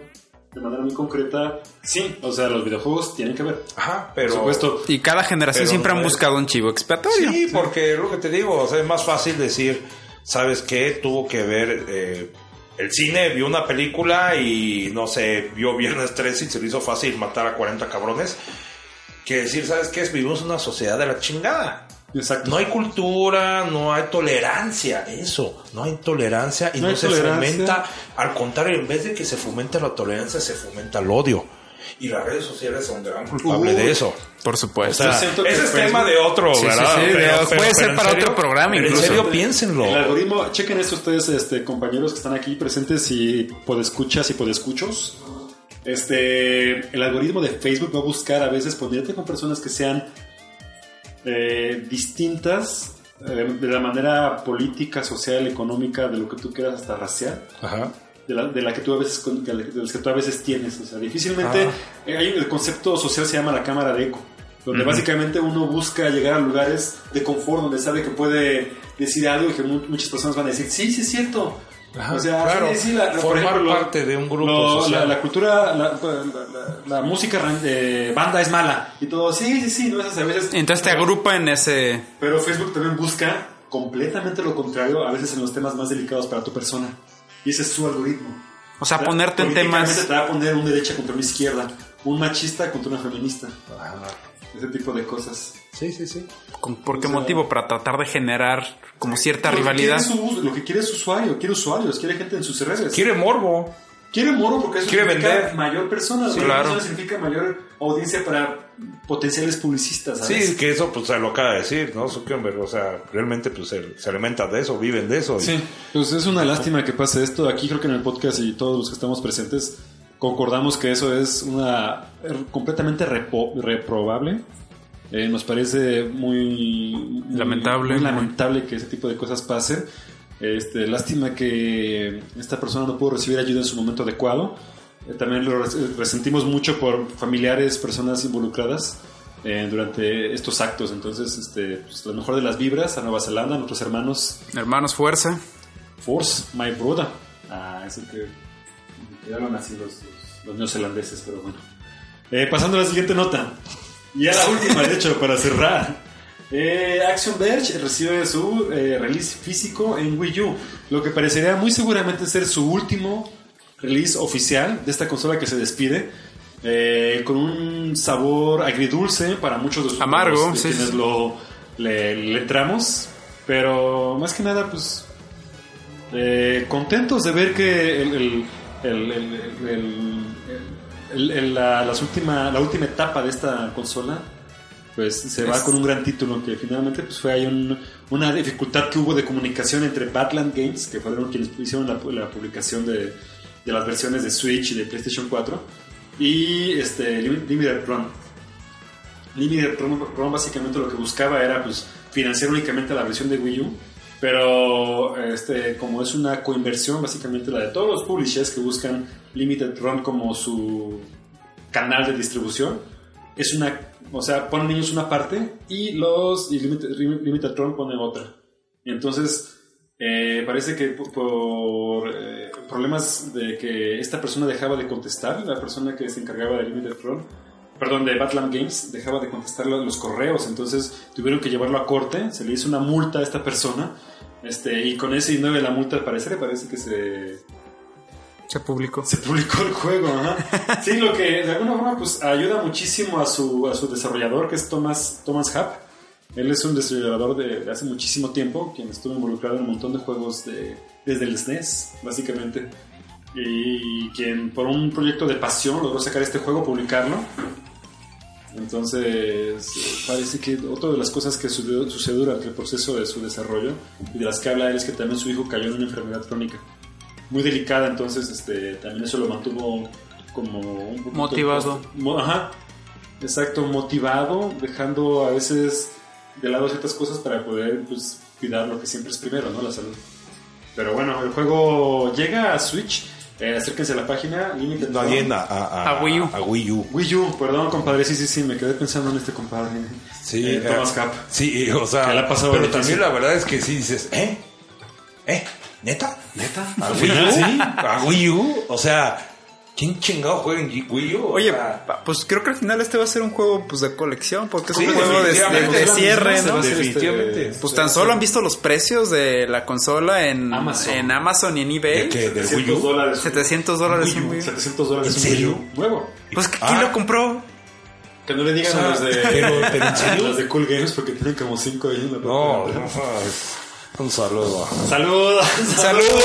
de manera muy concreta, sí, o sea, los videojuegos tienen que ver, Ajá, por pero. supuesto. Y cada generación siempre no han es- buscado un chivo expiatorio. Sí, porque lo que te digo, o sea, es más fácil decir, ¿sabes qué? Tuvo que ver eh, el cine, vio una película y no sé, vio Viernes 13 y se le hizo fácil matar a 40 cabrones. Que decir, ¿sabes qué? Vivimos en una sociedad de la chingada. Exacto. No hay cultura, no hay tolerancia, eso, no hay tolerancia y No se tolerancia. fomenta, al contrario, en vez de que se fomente la tolerancia, se fomenta el odio. Y las redes sociales son gran culpable Uy. de eso. Por O supuesto. sea, ese es Facebook- tema de otro, Sí, sí, ¿verdad? sí, de- puede ser para otro programa incluso. En serio, piénsenlo. El algoritmo, chequen esto ustedes, este, compañeros que están aquí presentes y podescuchas y podescuchos. Este, el algoritmo de Facebook va a buscar a veces ponerte con personas que sean eh, distintas eh, de la manera política, social, económica, de lo que tú quieras, hasta racial. Ajá. de la, de la que tú a veces de las que tú a veces tienes o sea difícilmente eh, hay el concepto social se llama la cámara de eco donde básicamente uno busca llegar a lugares de confort donde sabe que puede decir algo y que mu- muchas personas van a decir sí sí es cierto Ajá, o sea claro. sí, la- Formar ejemplo, lo- parte de un grupo lo- social. la, la cultura la, la- la- la música de banda es mala y todo sí sí sí no es a veces Entonces te agrupa en ese... pero Facebook también busca completamente lo contrario a veces en los temas más delicados para tu persona y ese es su algoritmo O sea, ponerte en temas... te va a poner un derecha contra una izquierda, un machista contra una feminista, Ajá. ese tipo de cosas. Sí, sí, sí. ¿con- ¿Por qué o sea- motivo? Para tratar de generar como cierta Lo rivalidad. su- lo que quiere es usuario, quiere usuarios, quiere gente en sus redes. Quiere morbo. Quiere moro porque eso Quiere significa vender. mayor persona. Sí, claro. persona significa mayor audiencia para potenciales publicistas. ¿sabes? Sí, que eso pues se lo acaba de decir, ¿no? Zuckerberg, o sea, realmente pues se, se alimentan de eso, viven de eso. y- Sí, pues es una lástima que pase esto. Aquí creo que en el podcast y todos los que estamos presentes concordamos que eso es una er, completamente repo- reprobable. Eh, nos parece muy, muy- Lamentable. muy lamentable que ese tipo de cosas pasen. Este, lástima que esta persona no pudo recibir ayuda en su momento adecuado. Eh, también lo res- resentimos mucho por familiares, personas involucradas eh, durante estos actos. Entonces, este, pues, lo mejor de las vibras a Nueva Zelanda, a nuestros hermanos Hermanos, fuerza. Force, my brother. Ah, eso que, que hablan así los, los, los neozelandeses, pero bueno. Eh, pasando a la siguiente nota. Y a la última, de hecho, para cerrar. Eh, Action Verge recibe su eh, release físico en Wii U, lo que parecería muy seguramente ser su último release oficial de esta consola que se despide, eh, con un sabor agridulce para muchos de sus Amargo, de sí, quienes sí. lo le, le entramos, pero más que nada, pues eh, contentos de ver que el, el- el- el- el- el- la, las última, la última etapa de esta consola pues se va Es- con un gran título que finalmente pues fue ahí un- una dificultad que hubo de comunicación entre Badland Games que fueron quienes hicieron la, la publicación de, de las versiones de Switch y de PlayStation 4 y este, Lim- Limited Run. Limited Run, Run básicamente lo que buscaba era pues, financiar únicamente la versión de Wii U, pero este, como es una coinversión, básicamente la de todos los publishers que buscan Limited Run como su canal de distribución, es una, o sea, ponen ellos una parte y los y Limited, Limited Run pone otra. Entonces eh, parece que por, por, eh, problemas de que esta persona dejaba de contestar, la persona que se encargaba de Limited Run, perdón, de Batland Games, dejaba de contestar los correos, entonces tuvieron que llevarlo a corte, se le hizo una multa a esta persona, este, y con ese dinero de la multa al parecer parece que se, Se publicó. se publicó el juego, ajá. Sí, lo que de alguna forma pues ayuda muchísimo a su, a su desarrollador, que es Thomas, Thomas Happ. Él es un desarrollador de, de hace muchísimo tiempo, quien estuvo involucrado en un montón de juegos de, desde el SNES, básicamente. Y quien por un proyecto de pasión logró sacar este juego, publicarlo. Entonces, parece que otra de las cosas que sucedió, sucedió durante el proceso de su desarrollo y de las que habla él es que también su hijo cayó en una enfermedad crónica muy delicada, entonces este, también eso lo mantuvo como un poquito- Motivado. Mo- Ajá, exacto, motivado, dejando a veces de lado ciertas cosas para poder pues, cuidar lo que siempre es primero, ¿no? La salud. Pero bueno, el juego llega a Switch, eh, acérquense a la página, Limited No, a, a, A Wii U. A Wii U. Wii U, perdón compadre, sí, sí, sí, me quedé pensando en este compadre. Sí, Eh, eh, Thomas Happ. Sí, o sea, Que le ha pasado pero difícil. también la verdad es que sí dices, ¿eh? ¿Eh? ¿Neta? ¿Neta? ¿A ¿Al Wii U? sí? ¿A Wii U? O sea, ¿quién chingado juega en Wii U? O Oye, pa- pues creo que al final este va a ser un juego pues de colección, porque es Sí, un juego de, de- definitivamente, de es la cierre, hacer Definitivamente. este- Pues tan solo han visto los precios de la consola en Amazon. en Amazon y en eBay. ¿De qué? ¿Del Wii 700 U? dólares. 700 dólares Wii en U, Wii U. 700 dólares ¿En un Wii? U. Nuevo. Pues ¿quién Ah. lo compró? Que no le digan O sea, a los de, los de Cool Games porque tienen como 5 ahí en la No, no, un saludo. Saludos. saludo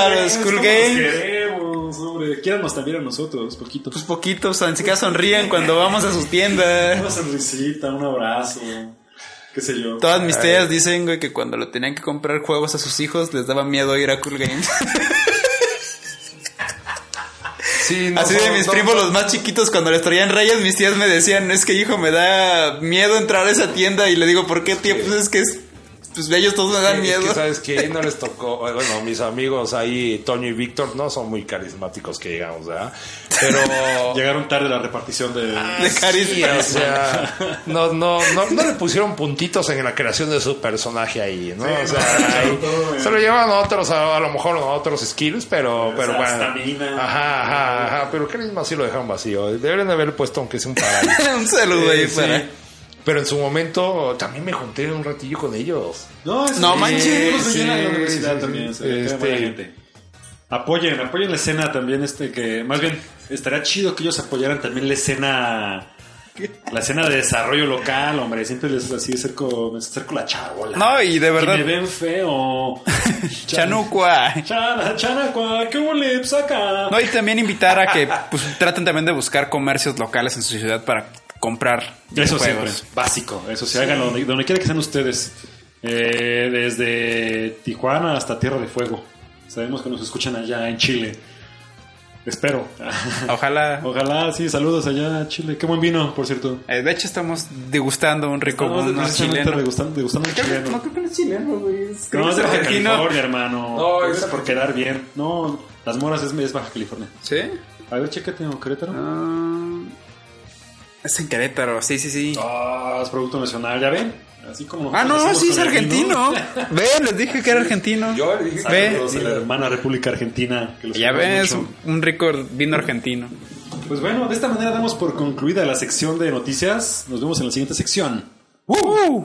a los Cool ¿Cómo Games. Hombre. Quiéranos también a nosotros, poquito. Pues poquitos, ni siquiera sonríen cuando vamos a sus tiendas. Una sonrisita, un abrazo, qué sé yo. Todas mis tías dicen, güey, que cuando le tenían que comprar juegos a sus hijos les daba miedo ir a Cool Games. Sí, no Así de mis no primos, los más chiquitos, cuando les traían reyes, mis tías me decían, es que hijo, me da miedo entrar a esa tienda. Y le digo, ¿por qué, tío? Pues es que es, pues ellos todos me dan Es miedo. que, ¿Sabes qué? No les tocó. Bueno, mis amigos ahí, Toño y Víctor, no son muy carismáticos que digamos, ¿verdad? Pero. Llegaron tarde a la repartición de... de carisma. Sí, o sea, no, no, no, no le pusieron puntitos en la creación de su personaje ahí, ¿no? o sea, ahí se lo llevan a otros, a, a lo mejor a otros skills, pero, pero bueno. Ajá, ajá, ajá, pero carisma sí lo dejaron vacío. Deberían de haber puesto aunque sea un paralelo. Un saludo ahí sí. para. Pero en su momento también me junté un ratillo con ellos. No, es- No sí, manches. sí, en la universidad sí, también. se Este- gente. Apoyen, apoyen la escena también, este que más bien estaría chido que ellos apoyaran también la escena la escena de desarrollo local, hombre, siempre les así acerco, me acerco la chabola. No, y de verdad- Y me ven feo. Chanucua. Chana, chanacua, qué huele, saca. No, y también invitar a que pues, traten también de buscar comercios locales en su ciudad para comprar Eso siempre, básico. Eso sí, háganlo donde, donde quiera que sean ustedes. Eh, desde Tijuana hasta Tierra de Fuego. Sabemos que nos escuchan allá en Chile. Espero. Ojalá. Ojalá, sí, saludos allá a Chile. Qué buen vino, por cierto. Eh, de hecho, estamos degustando un rico Estamos vino precisamente chileno. degustando, degustando un chileno. No creo que no es chileno, güey. Es- No, de Baja argentino. California, hermano. No, No, es- por quedar bien. No, las moras es, es Baja California. ¿Sí? A ver, chécate, ¿o Querétaro? Ah, es en Querétaro, sí, sí, sí. Ah, es producto nacional, ¿ya ven? Así como Ah, no, sí es argentino. Ve, les dije que era argentino. Yo le dije Ve. La hermana República Argentina. Que los Ya ves, mucho. un rico vino argentino. Pues bueno, de esta manera damos por concluida la sección de noticias. Nos vemos en la siguiente sección. ¡Uh!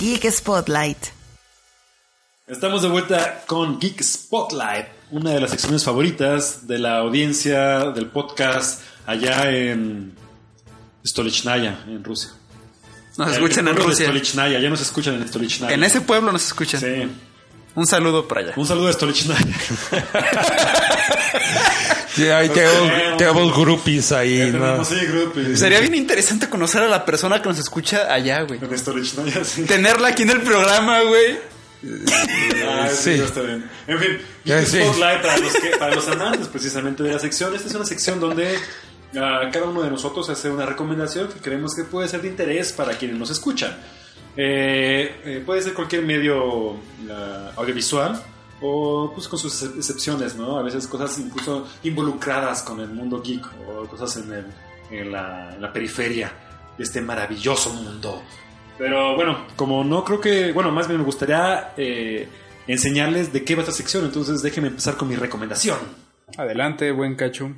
Geek Spotlight. Estamos de vuelta con Geek Spotlight, una de las secciones favoritas de la audiencia del podcast allá en Stolichnaya, en Rusia. Nos escuchan en Rusia. Stolichnaya, ya nos escuchan en Stolichnaya. En ese pueblo nos escuchan. Sí. Un saludo para allá. Un saludo a Stolichnaya. Sí, tenemos, tenemos groupies ahí, ¿no? Tenemos ahí groupies. Sería bien interesante conocer a la persona que nos escucha allá, güey. En Stolichnaya, sí. Tenerla aquí en el programa, güey. Ah, sí, está bien. En fin, sí. Spotlight para los, que- para los amantes precisamente de la sección. Esta es una sección donde ah, cada uno de nosotros hace una recomendación que creemos que puede ser de interés para quienes nos escuchan. Eh, eh, puede ser cualquier medio ah, audiovisual o pues con sus ex- excepciones, ¿no? A veces cosas incluso involucradas con el mundo geek o cosas en, el- en la, en la periferia de este maravilloso mundo. Pero bueno, como no creo que, bueno, más bien me gustaría eh, enseñarles de qué va esta sección, entonces déjenme empezar con mi recomendación. Adelante, buen cacho.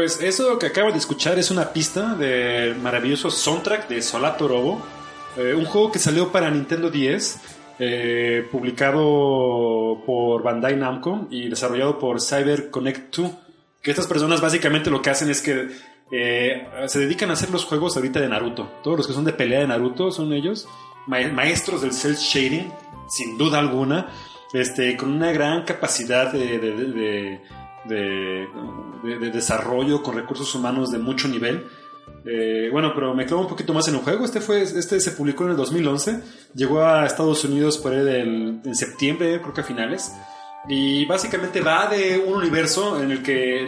Pues eso que acabo de escuchar es una pista del maravilloso soundtrack de Solato Robo, eh, un juego que salió para Nintendo 10, eh, publicado por Bandai Namco y desarrollado por Cyber Connect 2. Que estas personas básicamente lo que hacen es que eh, se dedican a hacer los juegos ahorita de Naruto. Todos los que son de pelea de Naruto son ellos, ma- maestros del cel shading, sin duda alguna, este, con una gran capacidad de de, de- de desarrollo con recursos humanos de mucho nivel. Eh, bueno, pero me clavo un poquito más en el juego. Este fue, este se publicó en el 2011, llegó a Estados Unidos por en septiembre, creo que a finales. Y básicamente va de un universo en el que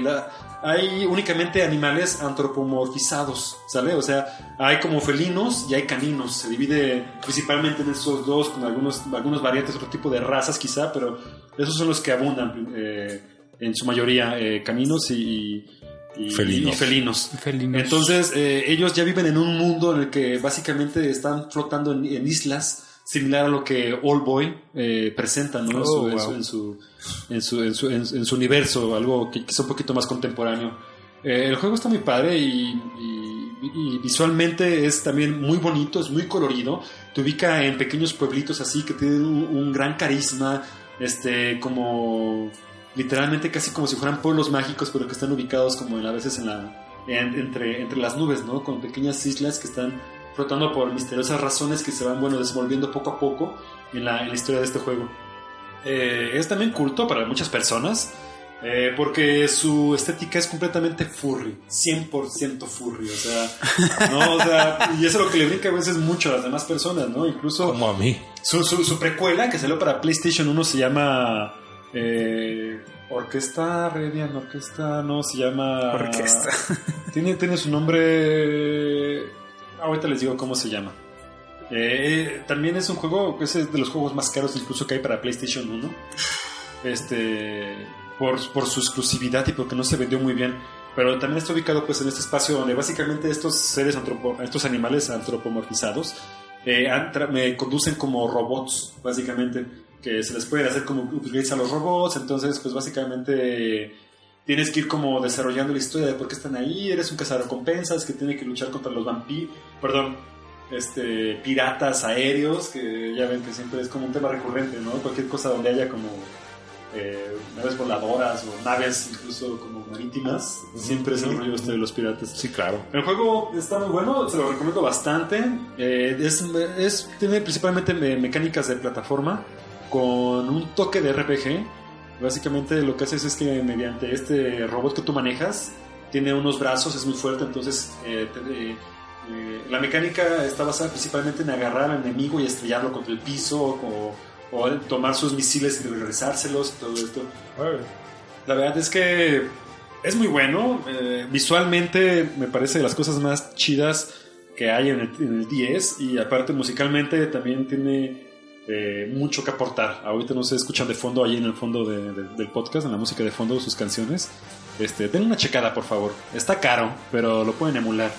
hay únicamente animales antropomorfizados, ¿sale? O sea, hay como felinos y hay caninos. Se divide principalmente en esos dos, con algunos, algunos variantes, otro tipo de razas quizá, pero esos son los que abundan. eh, en su mayoría eh, caninos y, y- Felinos. y felinos. Felinos. Entonces, eh, ellos ya viven en un mundo en el que básicamente están flotando en, en islas, similar a lo que All Boy eh, presenta ¿no? En su- Oh, en, su, wow. en, su, en, su, en, su, en universo, algo que quizá un poquito más contemporáneo. Eh, el juego está muy padre y, y- y visualmente es también muy bonito, es muy colorido. Te ubica en pequeños pueblitos así que tienen un, un gran carisma, este, como literalmente casi como si fueran pueblos mágicos, pero que están ubicados como en- a veces en la, en- entre, entre las nubes, ¿no? Con pequeñas islas que están flotando por misteriosas razones que se van, bueno, desenvolviendo poco a poco en la, en la historia de este juego. Eh, es también culto para muchas personas. eh, porque su estética es completamente furry, 100% furry, o sea, ¿no? O sea, y eso es lo que le brinca a veces mucho a las demás personas, ¿no? Incluso Como a mí. su, su, su precuela que salió para PlayStation 1 se llama eh, Orquesta Radiant, Orquesta, no, se llama... Orquesta. Tiene, tiene su nombre... Ahorita les digo cómo se llama. Eh, también es un juego es de los juegos más caros incluso que hay para PlayStation 1. Este, por, por su exclusividad y porque no se vendió muy bien. Pero también está ubicado pues en este espacio donde básicamente estos seres, antropo- estos animales antropomorfizados eh, antra- me conducen como robots, básicamente, que se les puede hacer como upgrades a los robots, entonces pues básicamente tienes que ir como desarrollando la historia de por qué están ahí, eres un cazarrecompensas que tiene que luchar contra los vampiros, perdón, este, piratas aéreos, que ya ven que siempre es como un tema recurrente, ¿no? Cualquier cosa donde haya como eh, naves voladoras o naves incluso como marítimas, siempre es el rollo este de los piratas. Sí, claro. El juego está muy bueno, se lo recomiendo bastante. Eh, es, es- tiene principalmente me- mecánicas de plataforma con un toque de RPG. Básicamente lo que haces es que mediante este robot que tú manejas, tiene unos brazos, es muy fuerte, entonces eh, te- eh, eh, la mecánica está basada principalmente en agarrar al enemigo y estrellarlo contra el piso o, o tomar sus misiles y regresárselos todo esto. La verdad es que es muy bueno. eh, visualmente me parece de las cosas más chidas que hay en el, en el 10 y aparte musicalmente también tiene eh, mucho que aportar. Ahorita no se escuchan de fondo ahí en el fondo de- de- del podcast, en la música de fondo sus canciones. Este, den una checada por favor. Está caro, pero lo pueden emular.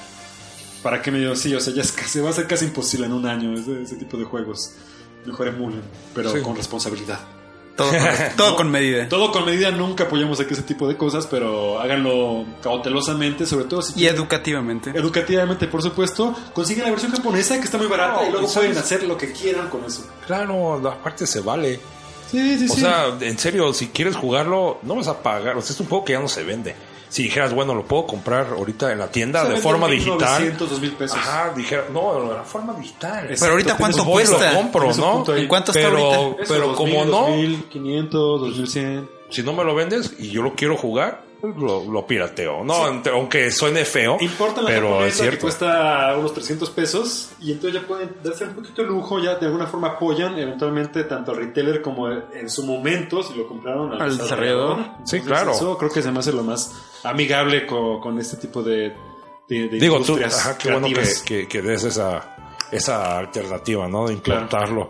¿Para qué me digo? Sí, o sea, ya es casi, va a ser casi imposible en un año ese, ese tipo de juegos. Mejor emulen, pero Sí. con responsabilidad. Todo con, todo con medida. Todo con medida, nunca apoyamos aquí ese tipo de cosas, pero háganlo cautelosamente, sobre todo si Y educativamente. educativamente, por supuesto. Consiguen la versión japonesa que está muy barata No, y luego pueden hacer lo que quieran con eso. Claro, aparte se vale. Sí, sí, O sea, en serio, si quieres jugarlo, no vas a pagar. O sea, es un juego que ya no se vende. Si dijeras, bueno, lo puedo comprar ahorita en la tienda de forma digital. 900, 2000 pesos. Ajá, dijera, no, de la forma digital. Exacto, Pero ahorita, ¿cuánto Voy cuesta? lo compro, ¿no? punto ahí. ¿En cuánto está pero, ahorita? Eso, pero 2000, como no, 2500, 2100. si no me lo vendes y yo lo quiero jugar, lo, lo pirateo. No, aunque suene feo, Importa la pero es japonesa que cierto. cuesta unos 300 pesos y entonces ya pueden darse un poquito de lujo, ya de alguna forma apoyan eventualmente tanto al retailer como en su momento si lo compraron Al desarrollador. Sí, claro. Eso creo que se me hace lo más amigable con, con este tipo de, de, de Digo, tú, industrias ajá, qué bueno que, creativas. que, que des esa, esa alternativa, ¿no? De Claro.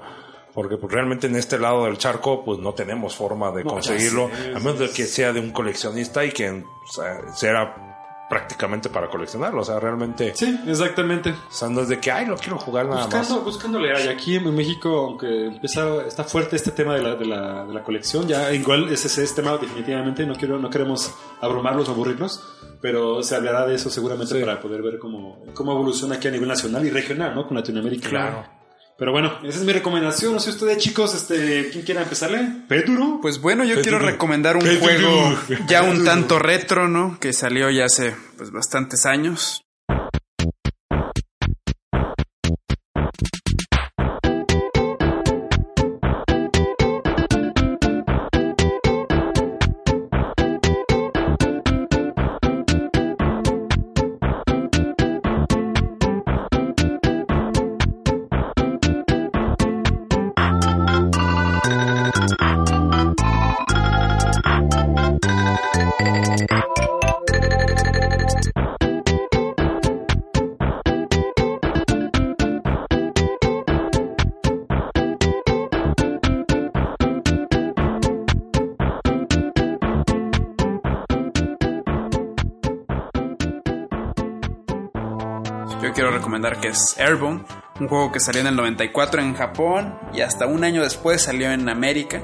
Porque pues, realmente en este lado del charco, pues no tenemos forma de No, conseguirlo, sé, a menos de que sea de un coleccionista y que o sea, prácticamente para coleccionarlo. O sea, realmente, Sí, exactamente. o sea, no es de que, ay, lo quiero jugar nada Buscando, más. buscándole hay aquí en México, aunque empieza, está fuerte este tema de la, de la, de la colección, ya igual ese, ese es tema definitivamente, no quiero, no queremos abrumarlos o aburrirlos, pero se hablará de eso seguramente para poder ver cómo, cómo evoluciona aquí a nivel nacional y regional, ¿no? Con Latinoamérica. Claro. Pero bueno, esa es mi recomendación. No sé ustedes, chicos, este, ¿quién quiera empezarle? ¿Pedro? Pues bueno, yo quiero recomendar un juego ya un tanto retro, ¿no? Que salió ya hace pues bastantes años. Que es Airborne, un juego que salió en el 94 en Japón y hasta un año después salió en América,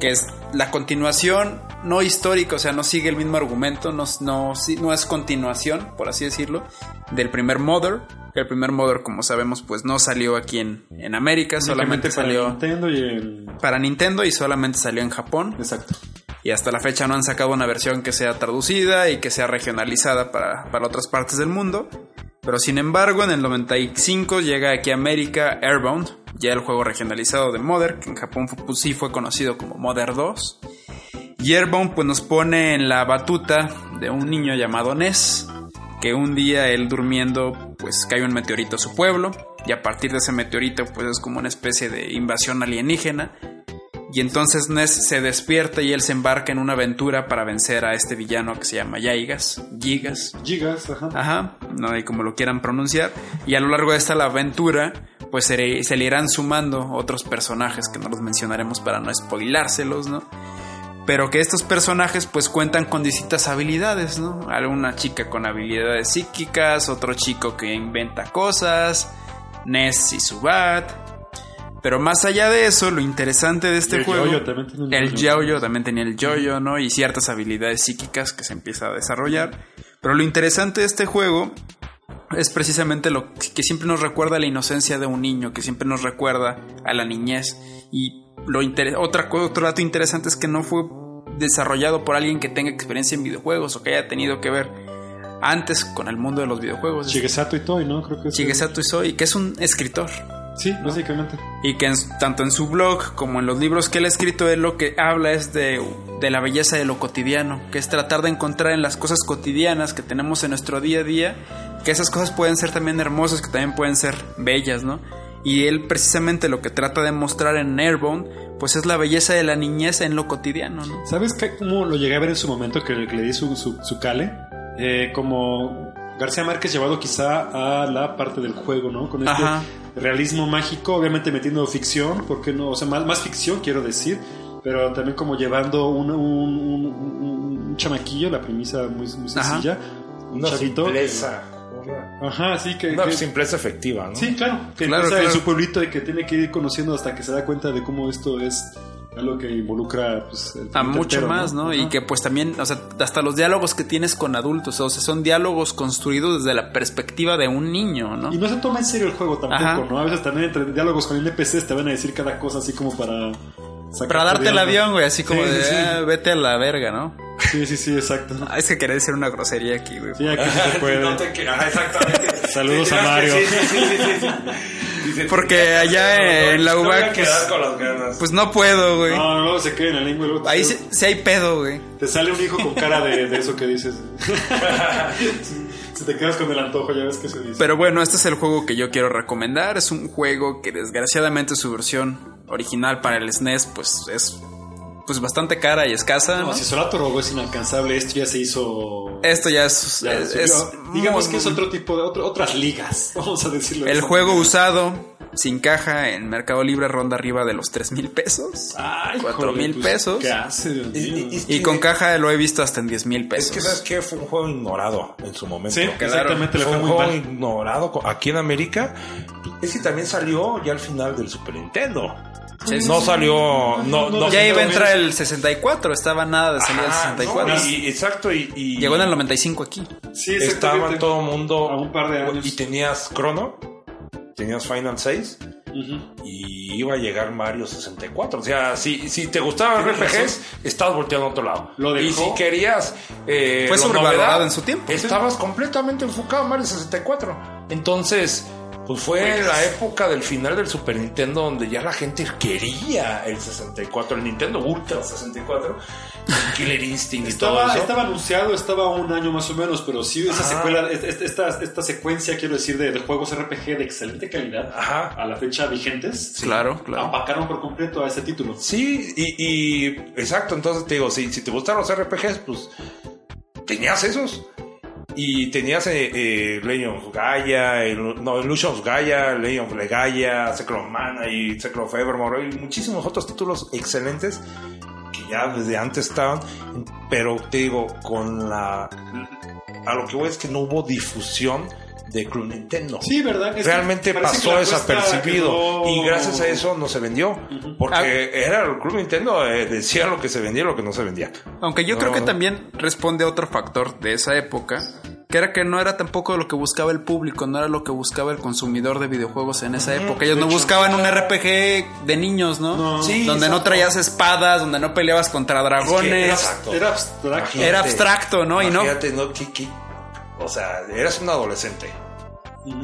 que es la continuación no histórica, o sea, no sigue el mismo argumento, no, no, no es continuación, por así decirlo, del primer Mother. que El primer Mother, como sabemos, pues no salió aquí en, en América, solamente para salió Nintendo y en... para Nintendo y solamente salió en Japón. Exacto. Y hasta la fecha no han sacado una versión que sea traducida y que sea regionalizada para, para otras partes del mundo. Pero sin embargo, en el 95 llega aquí a América Airbound, ya el juego regionalizado de Mother, que en Japón fu- pues, sí fue conocido como Mother 2. Y Airbound pues nos pone en la batuta de un niño llamado Ness, que un día él durmiendo pues cae un meteorito a su pueblo y a partir de ese meteorito pues es como una especie de invasión alienígena y entonces Ness se despierta y él se embarca en una aventura para vencer a este villano que se llama Yaigas, Gigas, Gigas, ajá. Ajá, no hay como lo quieran pronunciar. Y a lo largo de esta aventura, pues se, le- se le irán sumando otros personajes que no los mencionaremos para no spoilárselos, ¿no? Pero que estos personajes pues cuentan con distintas habilidades, ¿no? Alguna chica con habilidades psíquicas, otro chico que inventa cosas, Ness y su bat. Pero más allá de eso, lo interesante de este El juego... Tiene un el yo-yo. Yo-Yo también tenía el Yo-Yo, ¿no? Y ciertas habilidades psíquicas que se empieza a desarrollar. Pero lo interesante de este juego es precisamente lo que siempre nos recuerda a la inocencia de un niño, que siempre nos recuerda a la niñez. Y lo otra, otro dato interesante es que no fue desarrollado por alguien que tenga experiencia en videojuegos o que haya tenido que ver antes con el mundo de los videojuegos. Shigesato Itoi, ¿no? Creo que es. Shigesato que es un escritor. Sí, básicamente. Y que en- tanto en su blog como en los libros que él ha escrito, él lo que habla es de, de la belleza de lo cotidiano, que es tratar de encontrar en las cosas cotidianas que tenemos en nuestro día a día, que esas cosas pueden ser también hermosas, que también pueden ser bellas, ¿no? Y él precisamente lo que trata de mostrar en Airbound, pues es la belleza de la niñez en lo cotidiano, ¿no? ¿Sabes qué, cómo lo llegué a ver en su momento que, le- que le di su, su, su cale? Eh, como García Márquez llevado quizá a la parte del juego, ¿no? Con este Ajá. realismo mágico, obviamente metiendo ficción, porque no? O sea, más, más ficción quiero decir, pero también como llevando un, un, un- un- un chamaquillo, la premisa muy, muy sencilla. Un Una chavito. simpleza. Ajá, sí, que... una que- simpleza efectiva, ¿no? Sí, claro. Que Claro, empieza en su pueblito y que tiene que ir conociendo hasta que se da cuenta de cómo esto es Algo que involucra pues, el a mucho entero, más, ¿no? Y que pues también, o sea, hasta los diálogos que tienes con adultos, o sea, son diálogos construidos desde la perspectiva de un niño, ¿no? Y no se toma en serio el juego tampoco, Ajá. ¿no? A veces también entre diálogos con NPCs te van a decir cada cosa así como para... Para darte el avión, güey, así como Sí, de, sí, sí. "Ah, vete a la verga, ¿no? Sí, sí, sí, exacto. Ah, es que quería decir una grosería aquí, güey. Sí, aquí sí se puede. No te que- ajá, exactamente. Saludos a Mario. Sí, sí, sí, sí, sí. Dice, Porque allá en la no voy a UBAC, quedar pues, con las ganas. pues no puedo, güey. No, no, luego se queda en la lengua y luego te, Ahí sí, sí hay pedo, güey. te sale un hijo con cara de, de eso que dices. si te quedas con el antojo, ya ves que se dice. Pero bueno, este es el juego que yo quiero recomendar. Es un juego que desgraciadamente su versión original para el SNES pues es pues bastante cara y escasa. No, ¿no? si Solato Robo es inalcanzable, esto ya se hizo... Esto ya es, ya es- es digamos que es otro tipo de otro- otras ligas, vamos a decirlo. El así. juego usado sin caja en Mercado Libre ronda arriba de los 3 mil pesos. Ay, cuatro joder, mil pues, pesos. ¿Qué hace, Dios Y- mío? y- Y con caja lo he visto hasta en 10 mil Es pesos. que, ¿sabes qué? Fue un juego ignorado en su momento. Sí, exactamente, le Fue fue un muy juego mal. ignorado aquí en América. Es que también salió ya al final del Super Nintendo. Sí, sí, no sí. salió. No, no- ya iba a entrar el 64, estaba nada de salir el Ajá, 64. no, y- exacto. Y, y Llegó en el 95 aquí. Sí, estaba todo el mundo. A un par de años. Y tenías Chrono, tenías Final 6 Ujú. y iba a llegar Mario 64. O sea, si, si te gustaban RPGs, estabas volteando a otro lado. Lo y dejó. si querías. Eh, Fue lo sobrevalorado novedad, en su tiempo, sí. Estabas completamente enfocado en Mario 64. Entonces. Pues fue la época del final del Super Nintendo donde ya la gente quería el 64, el Nintendo Ultra 64, el Killer Instinct y todo Estaba, eso. estaba anunciado, estaba un año más o menos, pero sí, esa Ajá. secuela, es- es- esta, esta secuencia, quiero decir, de, de juegos RPG de excelente calidad, Ajá. a la fecha vigentes, Claro, claro. apacaron por completo a ese título. Sí, y, y- exacto, entonces te digo, si, si te gustaron los RPGs, pues tenías esos. Y tenías eh, eh, Legend of Gaia, el- no, Illusion of Gaia, Legend of Legaia, Secret of Mana y Secret of Evermore, y muchísimos otros títulos excelentes que ya desde antes estaban, pero te digo, con la... A lo que voy es que no hubo difusión de Club Nintendo. Sí, ¿verdad? Es Realmente pasó desapercibido quedó- y gracias a eso no se vendió porque era el Club Nintendo eh, decía lo que se vendía y lo que no se vendía Aunque yo No. creo que también responde a otro factor de esa época, que era que no era tampoco lo que buscaba el público, no era lo que buscaba el consumidor de videojuegos en esa época. Ellos no hecho. buscaban un RPG de niños, ¿no? No. Sí, donde no traías espadas, donde no peleabas contra dragones. exacto. Era abstracto. Era abstracto, ¿no? Y no- Imagínate, no, ¿qué- qué? o sea eras un adolescente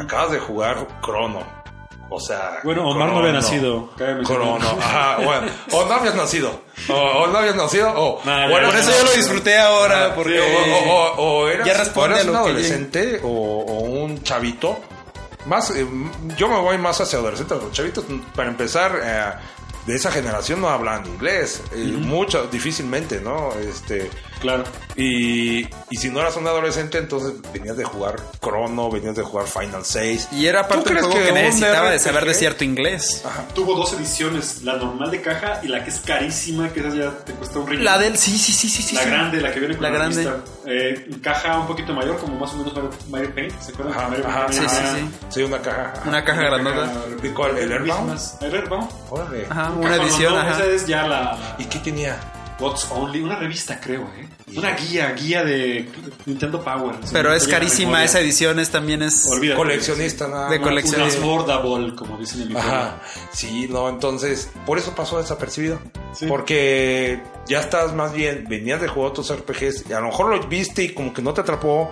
acabas de jugar Crono o sea Bueno, Omar no había nacido. Crono ajá bueno o no habías nacido o, o no habías nacido o, Nah, o ya, eras Por eso yo lo disfruté ahora, Ah, porque... sí, o, o- o- o eras, ya un adolescente o, o un chavito. Más, eh, yo me voy más hacia adolescentes. Los chavitos, para empezar, eh, de esa generación no hablan inglés. eh, Mucho, difícilmente, ¿no? Este, Claro. y, y si no eras un adolescente, entonces venías de jugar Chrono, venías de jugar Final 6. Y era parte ¿Tú del juego que, necesitaba de saber de cierto inglés. Tuvo dos ediciones, la normal de caja y la que es carísima, que esa ya te cuesta un riñón. La del... Sí, sí, sí, sí, sí. La sí. grande, la que viene con La la, grande. Eh, caja un poquito mayor, como más o menos Mario, Mario Paint. ¿Se acuerdan? Ajá, Mario ajá, Paint sí, sí, sí. Sí, una caja. ajá. Una caja grandota. caja- ¿Y cuál? ¿El Airbound? ¿El Airbound? Órale. Ajá, una edición, normal, ajá. Esa es ya la, la ¿Y qué tenía? What's Only, una revista creo, ¿eh? Una guía, guía de Nintendo Power. Pero es carísima esa edición, es también es... Olvídate. Coleccionista nada De. Una affordable, como dicen en mi pueblo. Ajá, sí, no, entonces, por eso pasó desapercibido. Sí. Porque ya estás más bien, venías de jugar otros RPGs, y a lo mejor lo viste y como que no te atrapó,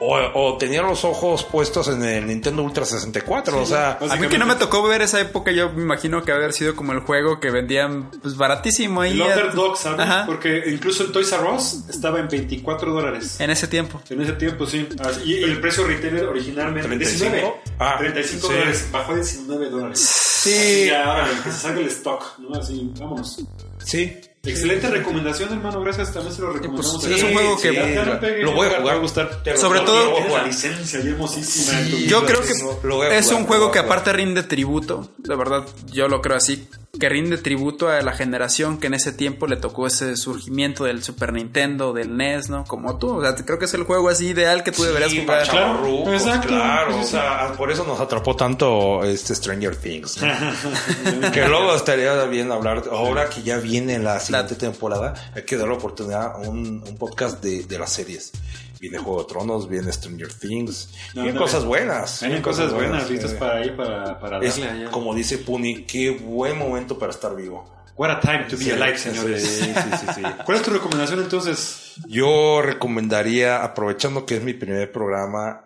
o, o tenías los ojos puestos en el Nintendo Ultra 64, o sea, A mí que no me tocó ver esa época, yo me imagino que haber sido como el juego que vendían pues baratísimo ahí. El Underdog, ¿sabes? Ajá. Porque incluso el Toys R Us estaba en 24 dólares. En ese tiempo. En ese tiempo, sí. Así- Y, y el precio retailer originalmente 35. 19. Ah, 35 sí. dólares. Bajó a 19 dólares. Sí. Así ya, órale, que se salga el stock, ¿no? Así, vámonos. sí. Excelente recomendación, hermano. Gracias. También se lo recomendamos. pues, es un juego que- lo voy a jugar. gustar. Te lo- Sobre todo- a la licencia hermosísima. Yo creo que lo voy a es un juego a que aparte rinde tributo, de verdad, yo lo creo así, que rinde tributo a la generación que en ese tiempo le tocó ese surgimiento del Super Nintendo, del NES, ¿no? Como tú, o sea, creo que es el juego así ideal que tú deberías Sí, jugar. para chavorrucos, exacto. Claro, o sea, por eso nos atrapó tanto este Stranger Things. ¿no? que luego estaría bien hablar, ahora que ya viene la siguiente temporada, hay que dar la oportunidad a un, un podcast de, de las series. Viene Juego de Tronos, viene Stranger Things, No, vienen cosas buenas. Hay vienen cosas buenas, listas eh. para ir para, para Es, darle allá. como dice Puni, qué buen momento para estar vivo. What a time to be Sí, alive, señores. sí, sí, sí. ¿Cuál es tu recomendación entonces? Yo recomendaría, aprovechando que es mi primer programa,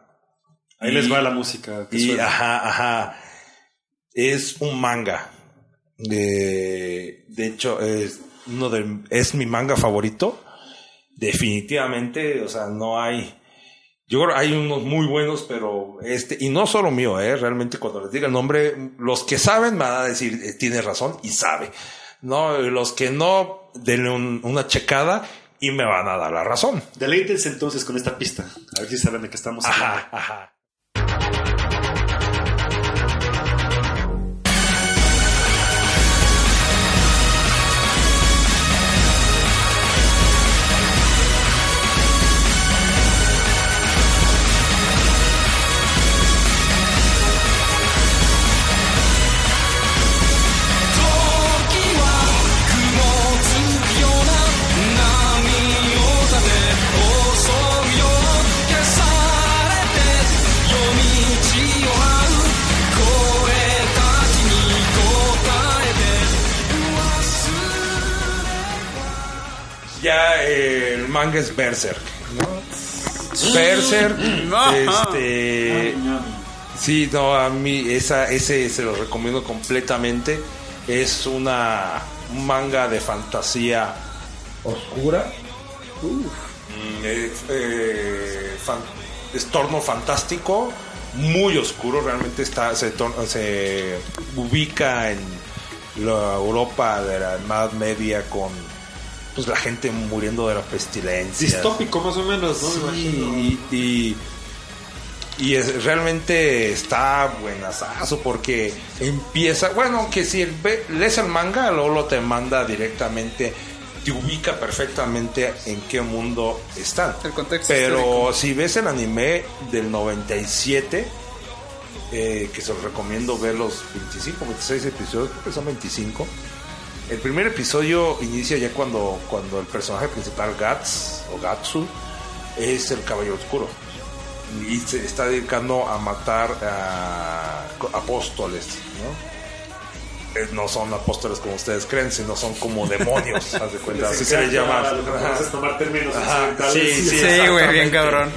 Ahí Y- les va la música. que Y suena. ajá, ajá. Es un manga. De, de hecho, es uno de, es mi manga favorito. Definitivamente, o sea, no hay. Yo creo hay unos muy buenos, pero este, y no solo mío, eh, realmente cuando les diga el nombre, los que saben me van a decir, eh, tiene razón y sabe. No, los que no, denle un- una checada y me van a dar la razón. Deleítense entonces con esta pista. A ver si saben de qué estamos hablando. Ajá, ajá. Ya eh, el manga es Berserk, ¿no? Berserk, este, sí, no, a mí esa, ese se lo recomiendo completamente. Es una un manga de fantasía oscura. Mm, eh, eh, fan- es torno fantástico, muy oscuro, realmente está se, se ubica en la Europa de la Edad Media con pues la gente muriendo de la pestilencia. Distópico más o menos, ¿no? Me imagino. Sí, y, y, y es- realmente está buenazo porque empieza, bueno, que si el, lees el manga, luego te manda directamente, te ubica perfectamente en qué mundo están. El contexto Pero histórico. si ves el anime del 97, eh, que se los recomiendo ver los 25, 26 episodios, creo que son 25. El primer episodio inicia ya cuando, cuando el personaje principal, Gats o Gatsu, es el Caballero Oscuro. Y se está dedicando a matar a apóstoles, ¿no? Eh, No son apóstoles como ustedes creen, sino son como demonios, haz de cuenta. Así se les llama. Vamos a tomar términos sí, sí, Sí, güey, bien exactamente. Y cabrón.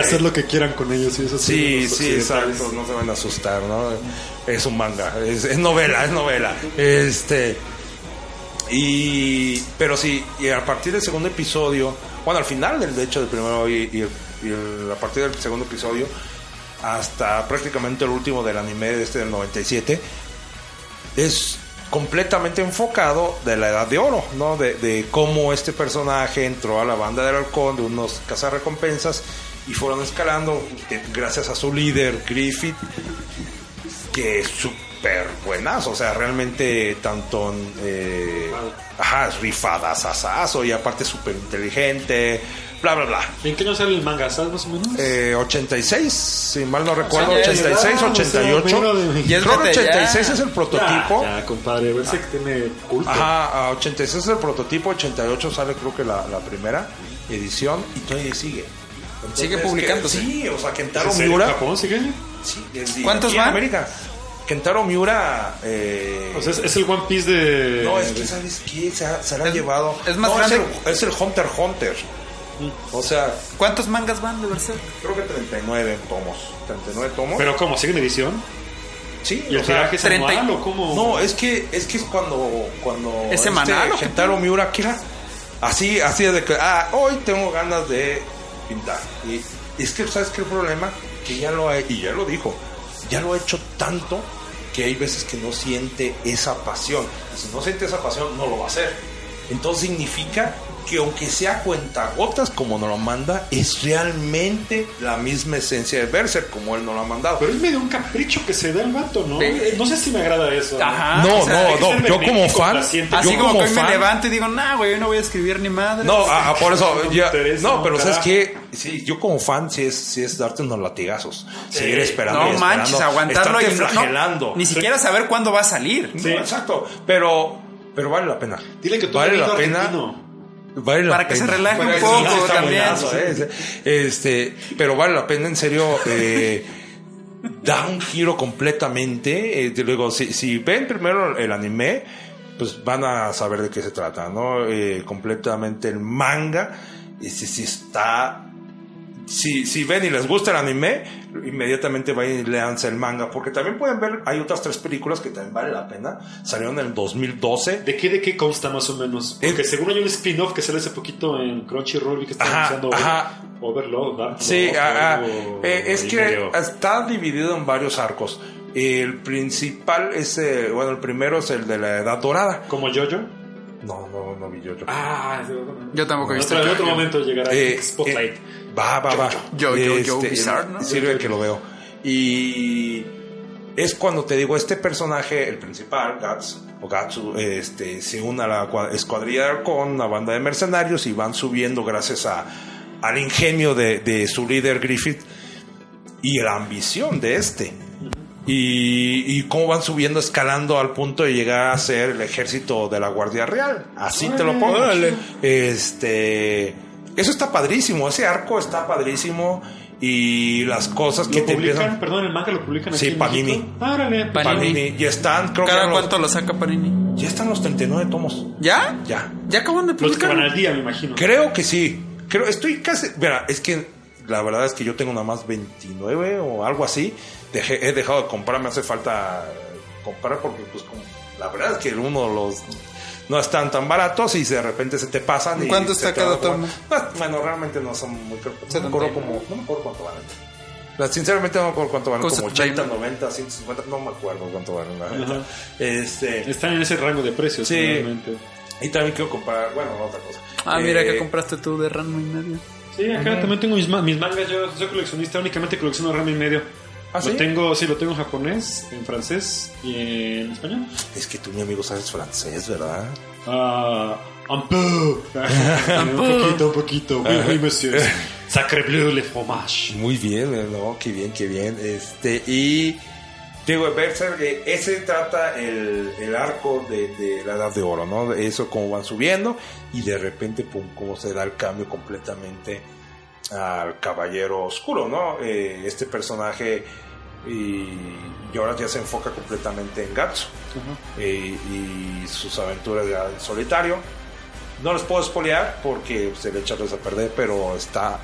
hacer lo que quieran con ellos. Y eso Sí, sí, occidentales. exacto, no se van a asustar, ¿no? Es un manga, es, es novela, es novela. Este. Y. Pero sí, y a partir del segundo episodio, bueno, al final del de hecho del primero y, a partir del segundo episodio, hasta prácticamente el último del anime de este del 97, es completamente enfocado de la edad de oro, ¿no? De, de cómo este personaje entró a la banda del halcón, de unos cazarrecompensas, y fueron escalando eh, gracias a su líder, Griffith, que es súper buenazo, o sea, realmente tanto, eh, ajá, rifadas, asazo, y aparte súper inteligente, bla, bla, bla. ¿En qué año sale el manga? ¿Sabes más o menos? Eh, 86, si mal no recuerdo, 86, edad, o sea, 88. menos de- Ya es Creo que vete, 86 ya. es el prototipo. Ya, ya, compadre. Berserk tiene culto. Ajá, a 86 es el prototipo, 88 sale creo que la, la primera edición y todavía sigue. Entonces, Sigue publicándose. que- sí, o sea, Kentaro ¿En? Miura. ¿Japón sigue? Sí, y ¿Cuántos en van? América. Kentaro Miura. Eh, O sea, es, es el One Piece de. no, es que sabes qué, se, ha- se la ha Es- llevado. es más No, grande. el, es el Hunter Hunter. O sea, ¿Cuántos mangas van de Berserk? creo que 39 tomos. 39 tomos. Pero ¿cómo? ¿Sigue en edición? sí, ¿Y el o sea, tiraje es 30 y- anual o cómo? No, es que es que es cuando cuando ¿Es semanal o qué Gentaro Miura que era así así de que ah hoy tengo ganas de pintar y es que sabes qué el problema que ya lo ha y ya lo dijo ya lo ha hecho tanto que hay veces que no siente esa pasión. Y si no siente esa pasión no lo va a hacer. Entonces significa que aunque sea cuentagotas como nos lo manda, es realmente la misma esencia de Berserk como él nos lo ha mandado. Pero es medio un capricho que se da el vato, ¿no? Sí. No sé si me agrada eso. ¿no? Ajá. no, o sea, no, no, yo como fan. Así yo como, como que hoy me fan, levanto y digo, nah, güey, yo no voy a escribir ni madre. No, ah, ah, por eso, No me ya- interesa, no, no, pero ¿sabes qué? Sí, yo como fan, sí es, sí es darte unos latigazos. Seguir esperando. no y manches, esperando, aguantarlo y no- flagelando. ni siquiera saber cuándo va a salir. No, exacto. Pero, pero vale la pena. Dile que tú vale la pena. argentino. Vale Para que se relaje un poco también. buenazo, ¿eh? Este, pero vale la pena, en serio. eh, da un giro completamente. eh, luego, si, si ven primero el anime, pues van a saber de qué se trata, ¿no? Completamente el manga. Y si, si está. Si, si ven y les gusta el anime, inmediatamente vayan y leanse el manga. Porque también pueden ver, hay otras tres películas que también vale la pena. Salieron en el 2012. ¿De qué, ¿De qué consta más o menos? Porque según hay un spin-off que sale hace poquito en Crunchyroll y que está anunciando. Overlord, Dark Sí, ah, ah, eh, es que medio- está dividido en varios arcos. El principal es, eh, bueno, el primero es el de la Edad Dorada. ¿Como Jojo? No, no, no vi yo. yo. Ah, Yo tampoco he en visto. otro, en otro Jojo. momento llegará Eh, Spotlight. eh, va, va, va. Yo, yo, yo, Este, Bizarre, ¿no? Sirve que lo veo. Y es cuando te digo, este personaje, el principal, Guts, o Gatsu, este, se une a la cua- escuadrilla con una banda de mercenarios y van subiendo gracias a, al ingenio de, de su líder Griffith y la ambición de este. Y, y cómo van subiendo, escalando al punto de llegar a ser el ejército de la Guardia Real. Así te lo pongo. Órale. Este. Eso está padrísimo. Ese arco está padrísimo. Y las cosas que ¿Lo te publican? empiezan. Perdón, el manga lo publican Sí, aquí en Panini. México? Ah. Panini. Panini. Y están, creo que ¿Cada los- cuánto lo saca Panini? ya están los 39 tomos. ¿Ya? Ya. ¿Ya acaban de Los que publicar? van al día, me imagino. Creo que sí. Creo, estoy casi. Mira, es que la verdad es que yo tengo nada más 29 o algo así. Dejé- he dejado de comprar, me hace falta comprar porque, pues, como, la verdad es que uno de los. No están tan baratos y de repente se te pasan. y ¿Cuánto se está cada tomo? Ah, Bueno, realmente no son muy caros. No me acuerdo 79. como. No me acuerdo cuánto valen. Sinceramente no me acuerdo cuánto valen, como 80, 30. 90, 150, no me acuerdo cuánto valen. la. Ajá. Este, Están en ese rango de precios, Sí. realmente. y también quiero comprar, bueno, otra cosa. Ah, mira, Eh, que compraste tú de Ranma y medio. Sí, acá también tengo mis, mis mangas. Yo soy coleccionista, únicamente colecciono Rama y medio. ¿Ah, lo sí? tengo, sí, lo tengo en japonés, en francés y en español. Es que tú, mi amigo, sabes francés, ¿verdad? Ah, un peu. un poquito, un poquito. Oui, oui, monsieur. Sacre bleu, le fromage. Muy bien, eh, no, qué bien, qué bien. Este, y digo, Berserk, eh, ese trata el, el arco de, de la edad de oro, ¿no? De Eso cómo van subiendo y de repente, pum, cómo se da el cambio completamente al caballero oscuro, ¿no? Eh, este personaje y, y ahora ya se enfoca completamente en Gatsu eh, y sus aventuras ya en solitario. No les puedo spoilear porque se le echarles a perder, pero está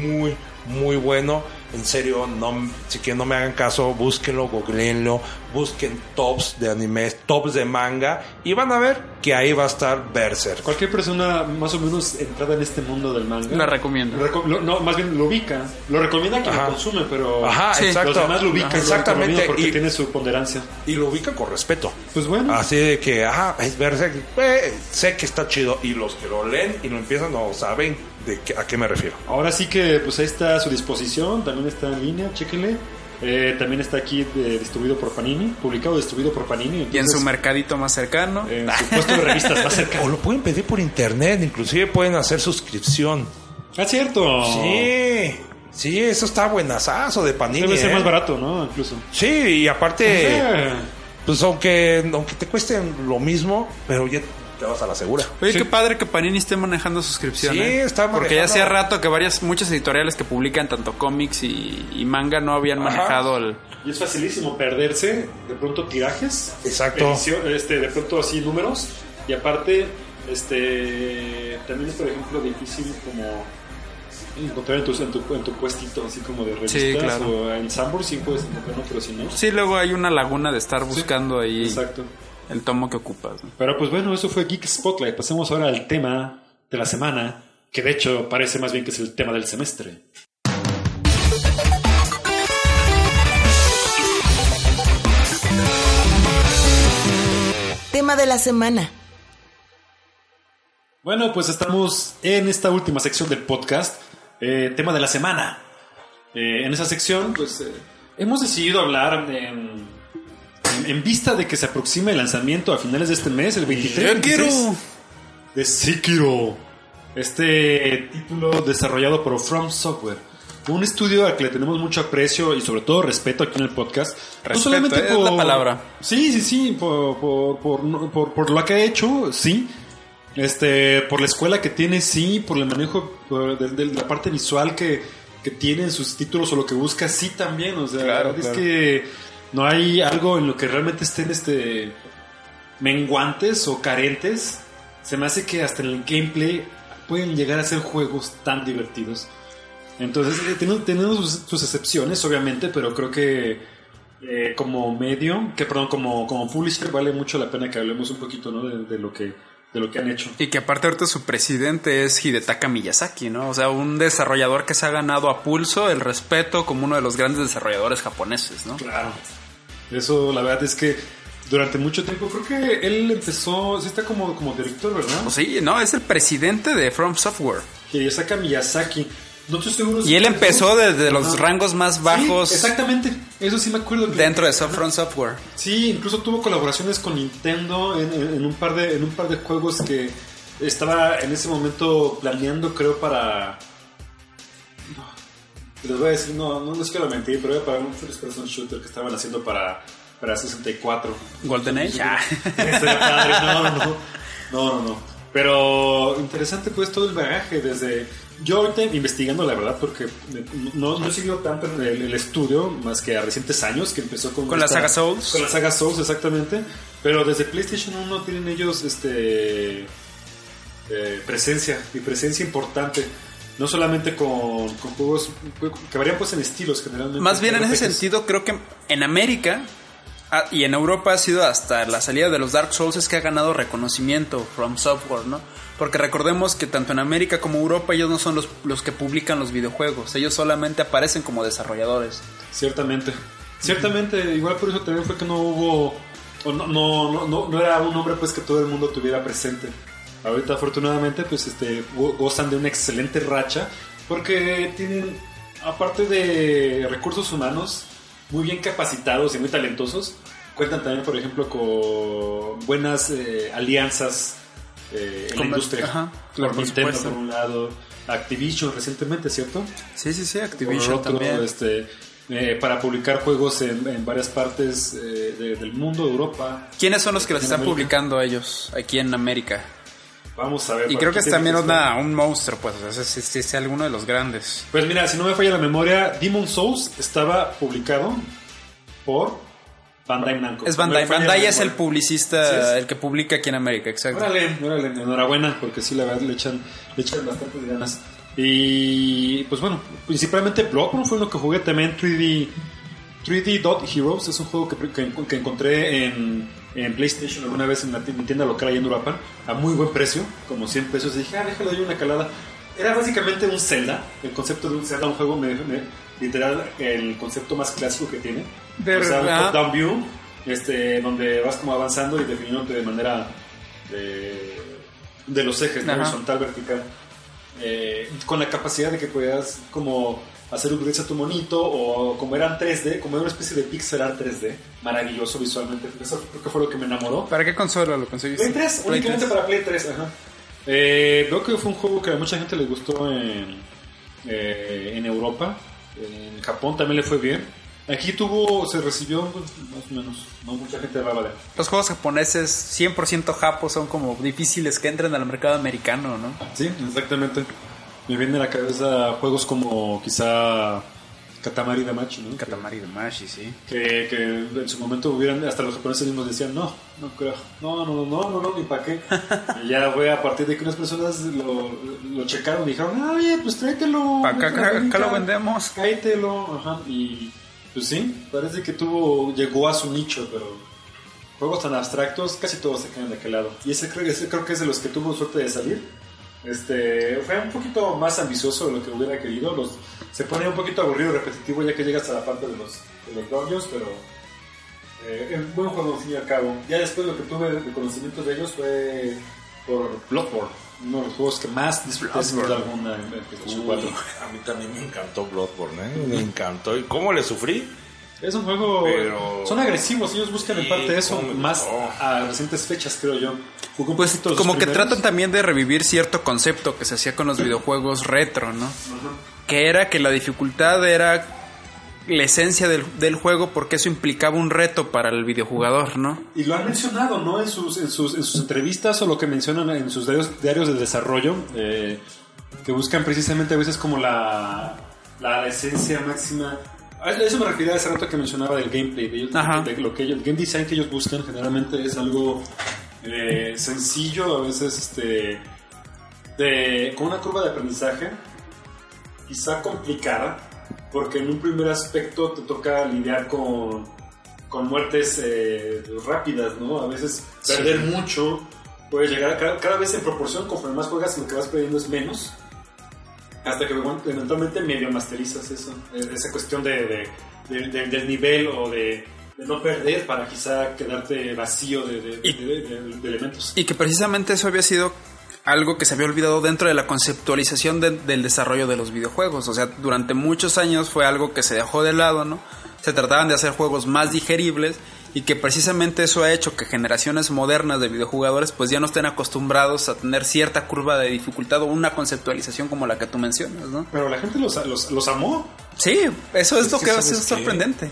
muy, muy bueno. En serio, no, si quieren no me hagan caso, búsquenlo, googleenlo, busquen tops de animes, tops de manga y van a ver que ahí va a estar Berserk. Cualquier persona más o menos entrada en este mundo del manga. La recomiendo. Reco- lo- no, más bien lo ubica. Lo recomienda quien Ajá. lo consume, pero Ajá, Sí. exacto. los demás lo ubican. Lo exactamente. Porque Y, tiene su ponderancia. y lo ubican con respeto. Pues bueno. Así de que, ah, es Berserk, eh, sé que está chido. Y los que lo leen y lo empiezan no saben de qué- a qué me refiero. Ahora sí que pues ahí está a su disposición, también está en línea, chéquenle. Eh, también está aquí de- distribuido por Panini, publicado distribuido por Panini. Y en su mercadito más cercano. en su puesto de revistas más O cercano. lo pueden pedir por internet, inclusive pueden hacer suscripción. Ah, cierto. Sí, sí, eso está buenazazo de Panini. Debe ser ¿eh? más barato, ¿no? Incluso. Sí, y aparte, Eh, pues aunque, aunque te cuesten lo mismo, pero ya te vas a la segura. Oye, Sí. qué padre que Panini esté manejando suscripción. Sí, ¿eh? está Porque ya manejando. hacía rato que varias, muchas editoriales que publican tanto cómics y, y manga no habían Ajá. manejado el. y es facilísimo perderse de pronto tirajes. Exacto. edición- este, de pronto así números. Y aparte, este también es por ejemplo difícil como encontrar en tu, en tu, en tu puestito así como de revistas Sí, claro. o en Sanborns sí puedes encontrarlo, pero si no. Sí, luego hay una laguna de estar buscando ahí Exacto. El tomo que ocupas. ¿no? Pero pues bueno, eso fue Geek Spotlight. Pasemos ahora al tema de la semana, que de hecho parece más bien que es el tema del semestre. Tema de la semana. Bueno, pues estamos en esta última sección del podcast, eh, tema de la semana. Eh, en esa sección, pues eh, hemos decidido hablar en, en- en vista de que se aproxima el lanzamiento a finales de este mes, el 23 Yo quiero. 26, de Sekiro. Este título desarrollado por From Software. Un estudio al que le tenemos mucho aprecio y sobre todo respeto aquí en el podcast. Respeto, es la palabra. Sí, sí, sí, por, por, por, por- por lo que ha hecho, sí. Este, por la escuela que tiene, sí, por el manejo por- de, de la parte visual que, que tiene en sus títulos o lo que busca, sí también. O sea, claro. es que no hay algo en lo que realmente estén este menguantes o carentes. Se me hace que hasta en el gameplay pueden llegar a ser juegos tan divertidos. Entonces, eh, tenemos, sus, sus excepciones, obviamente, pero creo que eh, como medio, que perdón, como, como publisher vale mucho la pena que hablemos un poquito ¿no? de, de lo que, de lo que han hecho. Y que aparte ahorita su presidente es Hidetaka Miyazaki, ¿no? O sea, un desarrollador que se ha ganado a pulso el respeto como uno de los grandes desarrolladores japoneses, ¿no? Claro. Eso, la verdad es que durante mucho tiempo, creo que él empezó, sí está como, como director, ¿verdad? Pues sí, no, es el presidente de From Software. Hidetaka Miyazaki. No estoy seguro si Y él empezó desde los Ajá. rangos más Sí, bajos exactamente, eso sí me acuerdo. que- dentro de Soft- From Software. Sí, incluso tuvo colaboraciones con Nintendo en, en- en un par de en un par de juegos que estaba en ese momento planeando, creo, para. No, les voy a decir, no, no, no es que lo mentí, pero era para un first person shooter que estaban haciendo para, para 64. Golden Age. Ah. No, no, no, no, no. Pero interesante pues todo el bagaje desde... Yo ahorita investigando la verdad porque no, no he seguido tanto el, el estudio más que a recientes años que empezó con... Con la saga Souls. Con la saga Souls, exactamente. Pero desde PlayStation 1 tienen ellos este eh, presencia y presencia importante. No solamente con, con juegos que varían pues en estilos generalmente. Más bien en ese sentido, creo que en América y en Europa ha sido hasta la salida de los Dark Souls es que ha ganado reconocimiento From Software, ¿no? Porque recordemos que tanto en América como Europa ellos no son los, los que publican los videojuegos, ellos solamente aparecen como desarrolladores. Ciertamente. Ciertamente, igual por eso también fue que no hubo. o no, no, no, no, no era un nombre pues que todo el mundo tuviera presente. Ahorita afortunadamente pues este go- gozan de una excelente racha porque tienen aparte de recursos humanos muy bien capacitados y muy talentosos, cuentan también por ejemplo con buenas eh, alianzas eh, en la industria. ajá, por claro, por Nintendo supuesto. por un lado, Activision recientemente, ¿cierto? Sí, sí, sí, Activision otro, también. este, eh, para publicar juegos en, en varias partes eh, de- del mundo, Europa. ¿Quiénes son los que en están América. publicando ellos aquí en América? Vamos a ver. Y creo que es también una, un monstruo, pues, o sea, es, es- es alguno de los grandes. Pues mira, si no me falla la memoria, Demon Souls estaba publicado por Bandai Namco. Es No Bandai. la Bandai es el publicista, Sí el que publica aquí en América, exacto. Órale, órale, enhorabuena, porque sí, la verdad le echan, le echan bastante ganas. Y pues bueno, principalmente Bloodborne fue uno que jugué también 3D. 3D Dot Heroes es un juego que, que- que encontré en, en PlayStation alguna vez en mi tienda local ahí en Europa a muy buen precio, como 100 pesos. Y dije, ah, déjalo de una calada. Era básicamente un Zelda, el concepto de un Zelda, un juego me- me- literal, el concepto más clásico que tiene. De o sea, un verdad. top-down view, este, donde vas como avanzando y definiéndote de manera de, de los ejes, horizontal, vertical. Eh, con la capacidad de que puedas como hacer upgrades a tu monito o como eran 3D, como era una especie de pixel art 3D, maravilloso visualmente. Eso creo que fue lo que me enamoró. ¿Para qué consola lo conseguiste? Play 3, Play únicamente 3. para Play 3, ajá. Eh, veo que fue un juego que a mucha gente le gustó en, eh, en Europa. En Japón también le fue bien. Aquí tuvo, se recibió pues, más o menos, no mucha gente hablaba de. Los juegos japoneses 100% japos son como difíciles que entren al mercado americano, ¿no? Sí, exactamente. Me viene a la cabeza juegos como quizá Katamari Damacy, ¿no? Katamari Damacy, sí. Que, que en su momento hubieran, hasta los japoneses mismos decían, no, no creo, no, no, no, no, no, ni para qué. y ya fue a partir de que unas personas lo, lo checaron y dijeron, "Ah, oye, pues tráetelo. Acá, lo vendemos. Cáetelo, ajá, y pues sí, parece que tuvo, llegó a su nicho, pero juegos tan abstractos, casi todos se quedan de aquel lado. Y ese creo, ese creo que es de los que tuvo suerte de salir. Este, fue un poquito más ambicioso de lo que hubiera querido. Los, se pone un poquito aburrido y repetitivo ya que llegas a la parte de los, de los dungeons, pero eh, es un buen juego al fin y al cabo. Ya después lo que tuve de conocimiento de ellos fue por Bloodborne. uno de los juegos que más disfruté sin duda alguna en PlayStation 4. A mí también me encantó Bloodborne, ¿eh? Me encantó. ¿Y cómo le sufrí? Es un juego. Pero- Son agresivos, ellos buscan en Sí, parte eso, cómo más a recientes fechas, creo yo. Pues como que tratan también de revivir cierto concepto que se hacía con los videojuegos retro, ¿no? Que era que la dificultad era la esencia del, del juego porque eso implicaba un reto para el videojugador, ¿no? Y lo han mencionado, ¿no? En sus, en sus, en sus entrevistas o lo que mencionan en sus diarios, diarios de desarrollo, eh, que buscan precisamente a veces como la, la esencia máxima. A eso me refería hace rato que mencionaba del gameplay, de, lo que ellos, el game design que ellos buscan generalmente es algo eh, sencillo, a veces este, de, con una curva de aprendizaje quizá complicada, porque en un primer aspecto te toca lidiar con, con muertes eh, rápidas, ¿no? A veces perder mucho, puedes llegar a cada, cada vez en proporción, conforme más juegas, lo que vas perdiendo es menos, hasta que eventualmente medio masterizas eso, eh, esa cuestión de, de- de- de- del nivel o de, no perder para quizá quedarte vacío de, Y- elementos. Y que precisamente eso había sido algo que se había olvidado dentro de la conceptualización de- del desarrollo de los videojuegos. O sea, durante muchos años fue algo que se dejó de lado, ¿no? Se trataban de hacer juegos más digeribles y que precisamente eso ha hecho que generaciones modernas de videojugadores pues ya no estén acostumbrados a tener cierta curva de dificultad o una conceptualización como la que tú mencionas, ¿no? Pero la gente los, los, los amó. Sí, eso es, Es lo que que ¿sabes es sorprendente.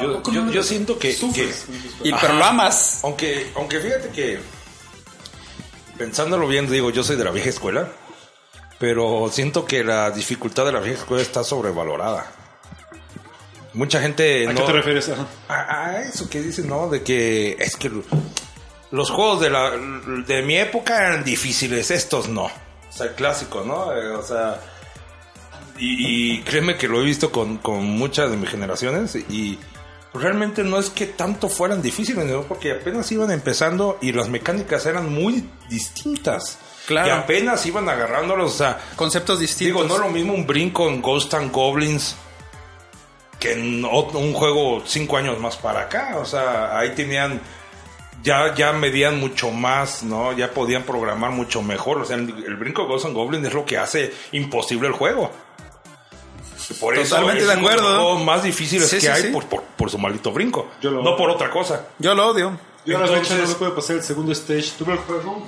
Yo, ¿A poco yo- siento que, sufres? que- Y, Ajá. pero lo amas. Aunque, aunque fíjate que pensándolo bien, digo, yo soy de la vieja escuela, pero siento que la dificultad de la vieja escuela está sobrevalorada. Mucha gente ¿A no qué te refieres? A, a eso que dicen, ¿no? De que es que los juegos de la de mi época eran difíciles, estos no. O sea, clásicos, ¿no? Eh, o sea, y, y créeme que lo he visto con, con muchas de mis generaciones y realmente no es que tanto fueran difíciles, ¿no? Porque apenas iban empezando y las mecánicas eran muy distintas. Claro. Y apenas iban agarrándolos, o sea, Conceptos distintos. Digo, no es lo mismo un brinco en Ghost and Goblins que en un juego cinco años más para acá. O sea, ahí tenían, ya, ya medían mucho más, ¿no? Ya podían programar mucho mejor. O sea, el, el brinco de Ghost and Goblins es lo que hace imposible el juego. Por eso Totalmente es de uno los acuerdo. juegos más difíciles Sí, que sí, hay sí. Por, por, por su maldito brinco. Yo lo- No por otra cosa. Yo lo odio. Yo a la fecha no me puedo pasar el segundo stage. Tuve el juego,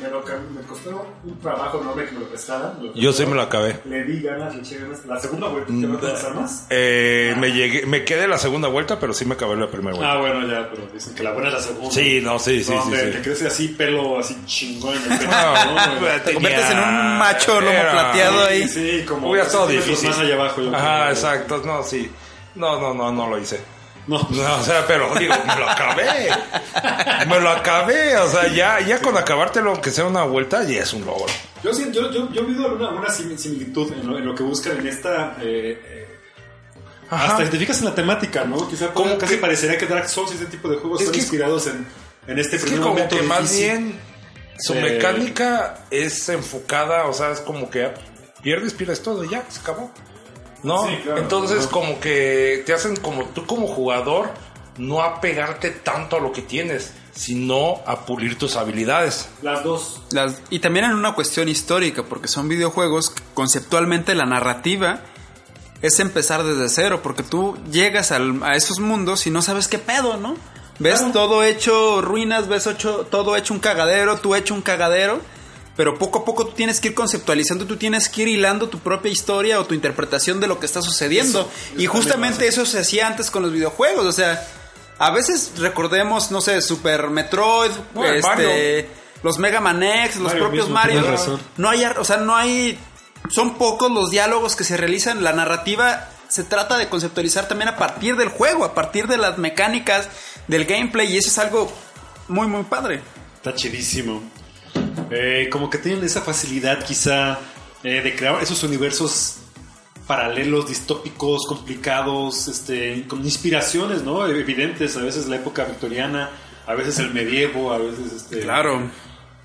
me, lo, ca- me costó un trabajo enorme que me lo prestaran. me lo Yo sí me lo acabé. Le di ganas, le eché ganas. La segunda vuelta, ¿te va a pasar más? Eh, me llegué, me quedé la segunda vuelta, pero sí me acabé la primera vuelta. Ah, bueno, ya, pero dicen que la buena es la segunda. Sí, no, sí, sí, No, sí, hombre, sí. Te crece así pelo, así chingón en el pecho. ¿no? Te conviertes en un macho lomo plateado ahí. Sí, como Hubiera estado difícil. más allá abajo. yo Ajá, creo. exacto. No, sí. No, no, no, no lo hice. No. No, o sea, pero digo, me lo acabé. Me lo acabé. O sea, ya, ya con acabártelo, aunque sea una vuelta, ya es un logro. Yo, yo, yo, yo alguna sim- similitud en lo, en lo que buscan en esta. eh, eh, Ajá. hasta identificas en la temática, ¿no? Quizá Como casi que- parecería que Dark Souls y este tipo de juegos Es están que- inspirados en, en este Es que primer como momento que más difícil. bien su Eh, mecánica es enfocada, o sea, es como que pierdes, pierdes todo y ya, se acabó. ¿No? Sí, claro. Entonces como que te hacen como tú como jugador no apegarte tanto a lo que tienes, sino a pulir tus habilidades. Las dos. Las- y también en una cuestión histórica, porque son videojuegos que conceptualmente la narrativa es empezar desde cero, porque tú llegas al- a esos mundos y no sabes qué pedo, ¿no? Ves Claro. todo hecho ruinas, ves ocho- todo hecho un cagadero, tú hecho un cagadero, pero poco a poco tú tienes que ir conceptualizando, tú tienes que ir hilando tu propia historia o tu interpretación de lo que está sucediendo. Eso- eso y justamente eso se hacía antes con los videojuegos, o sea, a veces recordemos, no sé, Super Metroid, Bueno, este, los Mega Man X, los Mario propios mismo, Mario. No hay, ar- o sea, no hay, son pocos los diálogos que se realizan. La narrativa se trata de conceptualizar también a partir del juego, a partir de las mecánicas, del gameplay, y eso es algo muy, muy padre. Está chidísimo. Eh, como que tienen esa facilidad quizá eh, de crear esos universos paralelos, distópicos, complicados, este, con inspiraciones, ¿no? Evidentes, a veces la época victoriana, a veces el medievo, a veces este, Claro.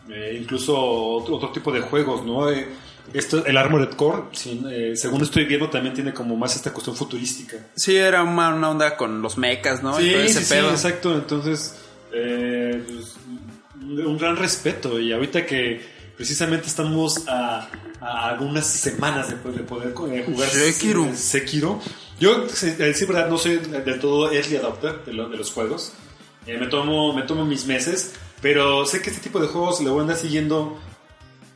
eh, incluso otro, otro tipo de juegos, ¿no? Eh, esto, el Armored Core, eh, según estoy viendo, también tiene como más esta cuestión futurística. Sí, era una, una onda con los mechas, ¿no? y todo Sí, ese sí, sí, exacto. Entonces, eh, pues, un gran respeto. Y ahorita que, precisamente estamos a, a algunas semanas de, de poder eh, jugar Sekiro. Sekiro. Yo, eh, sí, verdad, no soy del todo early adopter de, lo- de los juegos. Eh, me, tomo, me tomo mis meses, pero sé que este tipo de juegos le voy a andar siguiendo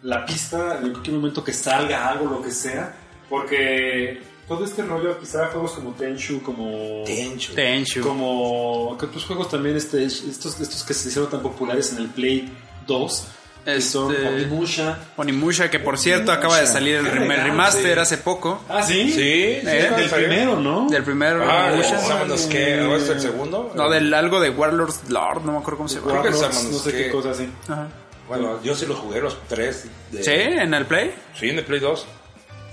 la pista en cualquier momento que salga algo, lo que sea, porque todo este rollo, quizá juegos como Tenchu, como... Tenchu. Tenchu. Como que otros juegos también, este, estos, estos que se hicieron tan populares en el Play 2, que son Este- Onimusha. Onimusha, que por cierto acaba de salir el el remaster hace poco. Ah, sí. Sí, sí, Eh, del primero, ¿no? Del primer Ah, Onimusha. ¿qué? ¿Ahora es el segundo? No, del algo de Warlords Lord, no me acuerdo cómo se llama. Creo que no sé qué cosa así. Ajá. Bueno, yo sí los jugué los tres. de- ¿Sí? ¿En el Play? Sí, en el Play 2.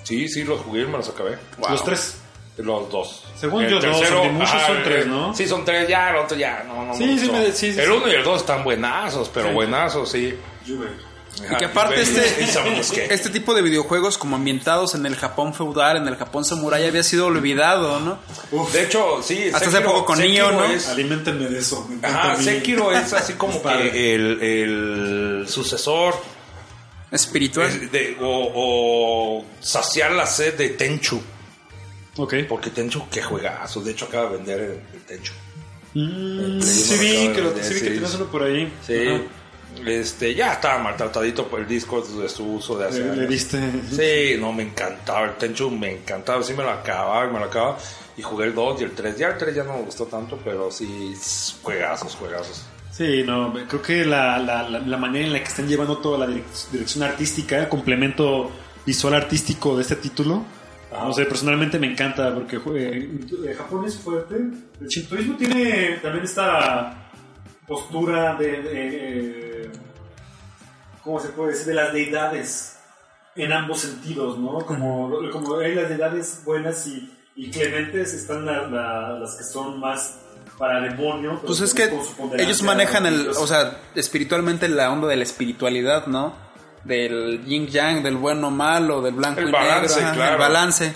Sí, sí, los jugué y me los acabé. Wow. Los tres. Los dos. Según El yo, dos, el de Musha son tres, ¿no? Sí, son tres, ya, el otro ya, no, no. Sí, me sí, me- sí, sí, el uno y el dos están buenazos, pero Sí. buenazos, sí. Y que aparte este, este tipo de videojuegos como ambientados en el Japón feudal, en el Japón samurai, había sido olvidado, ¿no? De hecho, sí. Hasta hace poco con Nioh, ¿no? es- Aliméntenme de eso. me encanta Ajá, a mí. Sekiro es así como que el, el sucesor Espiritual. es de- o, o saciar la sed de Tenchu. Ok. Porque Tenchu, que juegazo. De hecho, acaba de vender el, el Tenchu. Mm, sí vi que, lo, sí vi que tienes uno por ahí. Sí. Ajá. Este, ya estaba maltratadito por el disco de su uso de hace Le, le diste. Sí, no, me encantaba. El Tenchu me encantaba. Sí, me lo acababa y me lo acababa. Y jugué el 2 y el 3. Ya el 3 ya no me gustó tanto, pero sí, juegazos, juegazos. Sí, no, creo que la, la, la, manera en la que están llevando toda la direc- dirección artística, complemento visual artístico de este título, no sé, personalmente me encanta porque eh, Japón es fuerte. El shintoísmo tiene también esta postura de, eh, ¿cómo se puede decir? De las deidades en ambos sentidos, ¿no? Como, como hay las deidades buenas y, y clementes, están la- las que son más para demonio. pero Pues es que ellos manejan el, o sea, espiritualmente la onda de la espiritualidad, ¿no? Del yin yang, del bueno malo, del blanco El y balance, negro, ajá, claro. el balance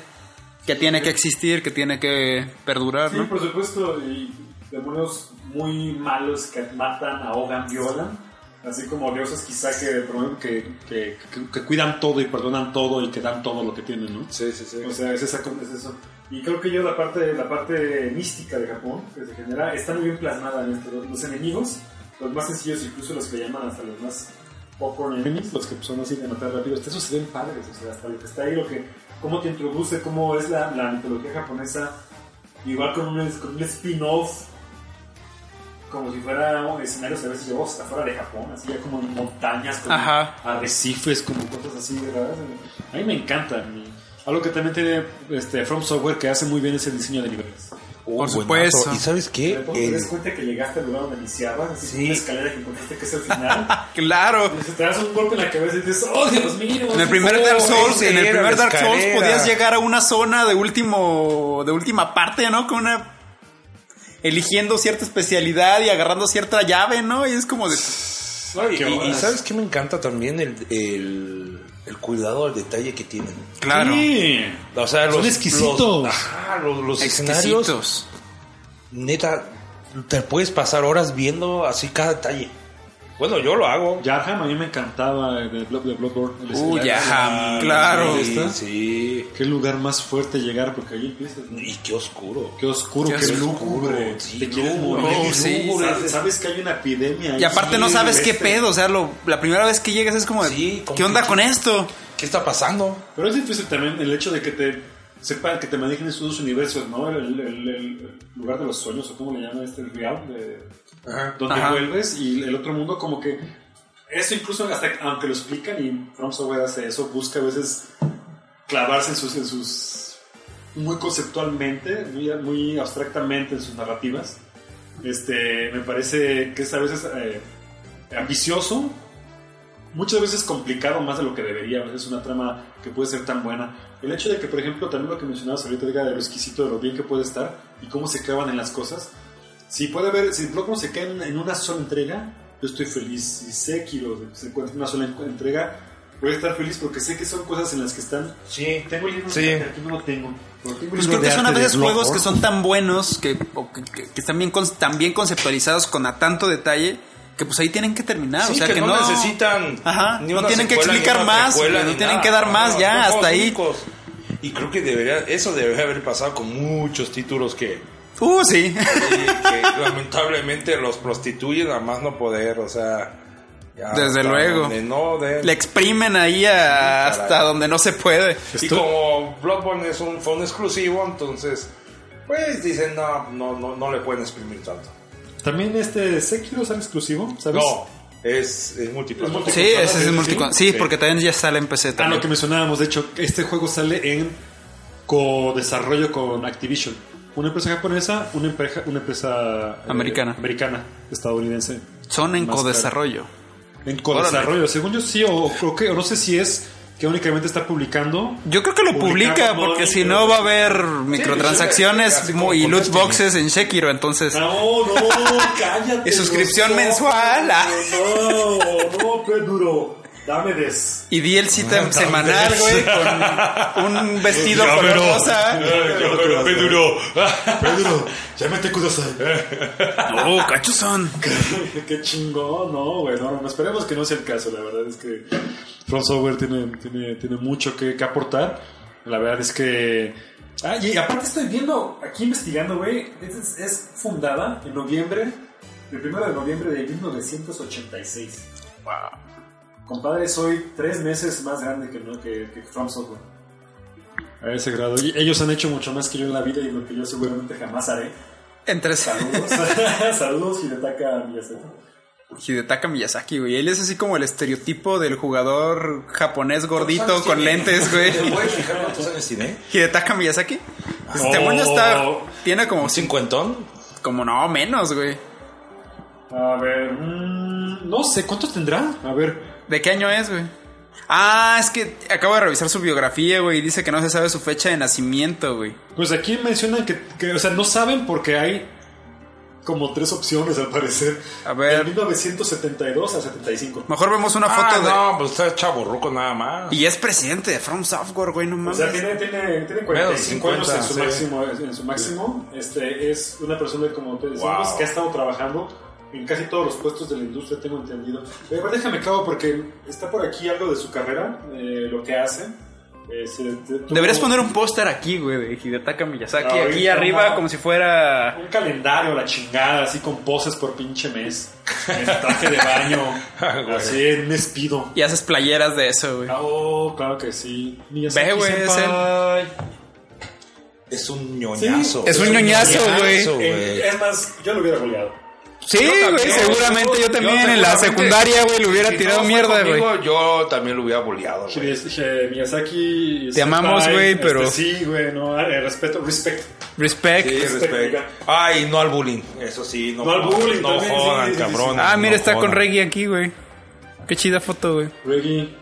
que tiene que existir, que tiene que perdurar, Sí, ¿no? por supuesto, y demonios muy malos que matan, ahogan, violan. Así como dioses quizá que, que, que, que- que cuidan todo y perdonan todo y que dan todo lo que tienen, ¿no? Sí, sí, sí. O sea, es, esa, es eso. Y creo que yo la parte, la parte mística de Japón que se genera está muy bien plasmada en esto. Los enemigos, los más sencillos, incluso los que llaman hasta los más poco enemies, los que son así de matar rápido, esos se ven padres. O sea, hasta lo que está ahí, lo que, cómo te introduce, cómo es la, la mitología japonesa, igual con un, con un spin-off. Como si fuera un escenario, a veces yo hasta fuera de Japón, así ya como en montañas, como Ajá. arrecifes, como cosas así raras. A mí me encanta. Algo que también tiene este, From Software que hace muy bien es el diseño de niveles. Uh, Por buenazo. supuesto. ¿Y sabes qué? Te das cuenta que llegaste al lugar donde iniciabas, así Sí. una escalera que encontraste que es el final, Claro. y te das un golpe en la cabeza y dices, ¡oh, Dios mío! En el primer Oh, Dark Souls, ese en el primer Dark Souls podías llegar a una zona de último, de última parte, ¿no? Con una eligiendo cierta especialidad y agarrando cierta llave, ¿no? Y es como de Y, Qué y- y bolas. sabes qué me encanta también el, el, el cuidado al detalle que tienen. claro, Sí. O sea, los, Son exquisitos. Los, ajá, los, los escenarios, neta, te puedes pasar horas viendo así cada detalle. Bueno, yo lo hago. Yarham a mí me encantaba de, Blood, Bloodborne. el Uh. Yarham, claro. ¿Dónde Sí. Qué lugar más fuerte llegar, porque ahí empiezas. ¿no? Y qué oscuro. Qué oscuro, Qué qué, oscuro, lúgubre. sí, Te quieres morir. oh, sí. Sabes que hay una epidemia. ahí. Y aparte no sabes qué este. pedo, o sea, lo- la primera vez que llegas es como de, ¿qué onda con esto? ¿Qué está pasando? Pero es difícil también el hecho de que te sepan que te manejen esos dos universos, ¿no? El, el- lugar de los sueños, o cómo le llaman este, el real, de, Ajá. donde Ajá. vuelves y el otro mundo como que eso incluso hasta aunque lo explican y From Software hace eso, busca a veces clavarse en sus, en sus muy conceptualmente, muy, muy abstractamente en sus narrativas. Este, me parece que es a veces eh, ambicioso, muchas veces complicado más de lo que debería, a veces una trama que puede ser tan buena. El hecho de que, por ejemplo, también lo que mencionabas ahorita, diga de lo exquisito, de lo bien que puede estar y cómo se clavan en las cosas. Si puede haber, si Bloodborne se cae en, en una sola entrega, yo estoy feliz. Si Sekiro se encuentra en una sola en- entrega, voy a estar feliz porque sé que son cosas en las que están. Sí. Tengo el libro Sí. aquí no lo tengo. pero tengo el Pues creo que son a veces juegos que son tan buenos que, o que, que- que están bien, con- tan bien conceptualizados con a tanto detalle que pues ahí tienen que terminar. Sí, o sea que, que, no, necesitan Ajá, ni no tienen que secuela, explicar más, precuela, güey, no ni tienen nada. que dar más, No, ya, no hasta ahí. únicos. Y creo que debería, eso debería haber pasado con muchos títulos que, Uh, sí. que lamentablemente los prostituyen a más no poder, o sea. Desde hasta luego. donde no den- Le exprimen ahí a- hasta donde no se puede. Y como Bloodborne es un, fue un exclusivo, entonces, pues dicen, no, no, no, no le pueden exprimir tanto. También este Sekiro sale exclusivo, ¿sabes? No, es, es multiplataforma. Sí, ese es Sí, el multi Sí, sí. porque también ya sale en PC Ah, también. lo que mencionábamos, de hecho, este juego sale en co-desarrollo con Activision. Una empresa japonesa, una empresa, una empresa eh, Americana. americana, estadounidense. Son en codesarrollo. En co-desarrollo, según yo sí, o creo que, o no sé si es que únicamente está publicando. Yo creo que lo publica porque si no va a haber microtransacciones y loot boxes en Sekiro, entonces No, no, cállate. Y suscripción mensual, ah. No, no, Pedro. Dame des. y DLC tem- semanal, güey, con un vestido Ya, color rosa. Ya, pero Pedro. Pedro, llámate Kudasai. Oh, cachuzón. Qué chingón, no, güey. No, no, esperemos que no sea el caso. La verdad es que From Software tiene, tiene, tiene mucho que, que aportar. La verdad es que. Ah, y aparte estoy viendo, aquí investigando, güey. Es, es fundada en noviembre, el primero de noviembre de 1986. Compadre, soy tres meses más grande que, ¿no? que, que From Software. A ese grado. Y ellos han hecho mucho más que yo en la vida y lo que yo seguramente jamás haré. Entre Saludos. Saludos, Hidetaka Miyazaki. Hidetaka Miyazaki, güey. Él es así como el estereotipo del jugador japonés gordito ¿Cuántos con tiene? lentes, güey. ¿Te puedes fijar cuántos años tiene? Hidetaka Miyazaki. Este Oh. moño está. Tiene como. ¿Un cincuentón? Como no, menos, güey. A ver, mm, no sé, ¿cuántos tendrá? A ver, ¿De qué año es, güey? Ah, es que acabo de revisar su biografía, güey, y dice que no se sabe su fecha de nacimiento, güey. pues aquí mencionan que, que, o sea, no saben porque hay como tres opciones al parecer. A ver. De 1972 a 75. Mejor vemos una foto Ah, de. no, pues está chaborruco nada más. Y es presidente de From Software, güey, no O mames. sea, tiene, tiene, tiene 45 Menos años en su 50, máximo. En su máximo. Este, es una persona, como te decimos, Wow. que ha estado trabajando en casi todos los puestos de la industria, tengo entendido. Pero déjame acabo porque está por aquí algo de su carrera, eh, lo que hace. Eh, te- Deberías poner un póster aquí, güey, de Hidetaka Miyazaki. Ahorita, aquí arriba, como si fuera. Un calendario, la chingada, así con poses por pinche mes. En traje de baño. Güey. así, en un espido. Y haces playeras de eso, güey. Oh, claro que sí. Miyazaki Ve, güey, es un ñoñazo. Es un ñoñazo, güey. Eh, Es más, yo lo hubiera goleado. Sí, güey, seguramente yo también en la secundaria, güey, le hubiera si tirado mierda, güey. Yo también lo hubiera boleado, güey. Miyazaki. Te amamos, güey, este, pero- sí, güey, no. eh, respeto, respect. Respect. Sí, respeto. Ay, no al bullying. Eso sí, no, No al bullying, No jodan, sí, sí, sí. cabrón. Ah, mira, no está con. Reggie aquí, güey. Qué chida foto, güey. Reggie.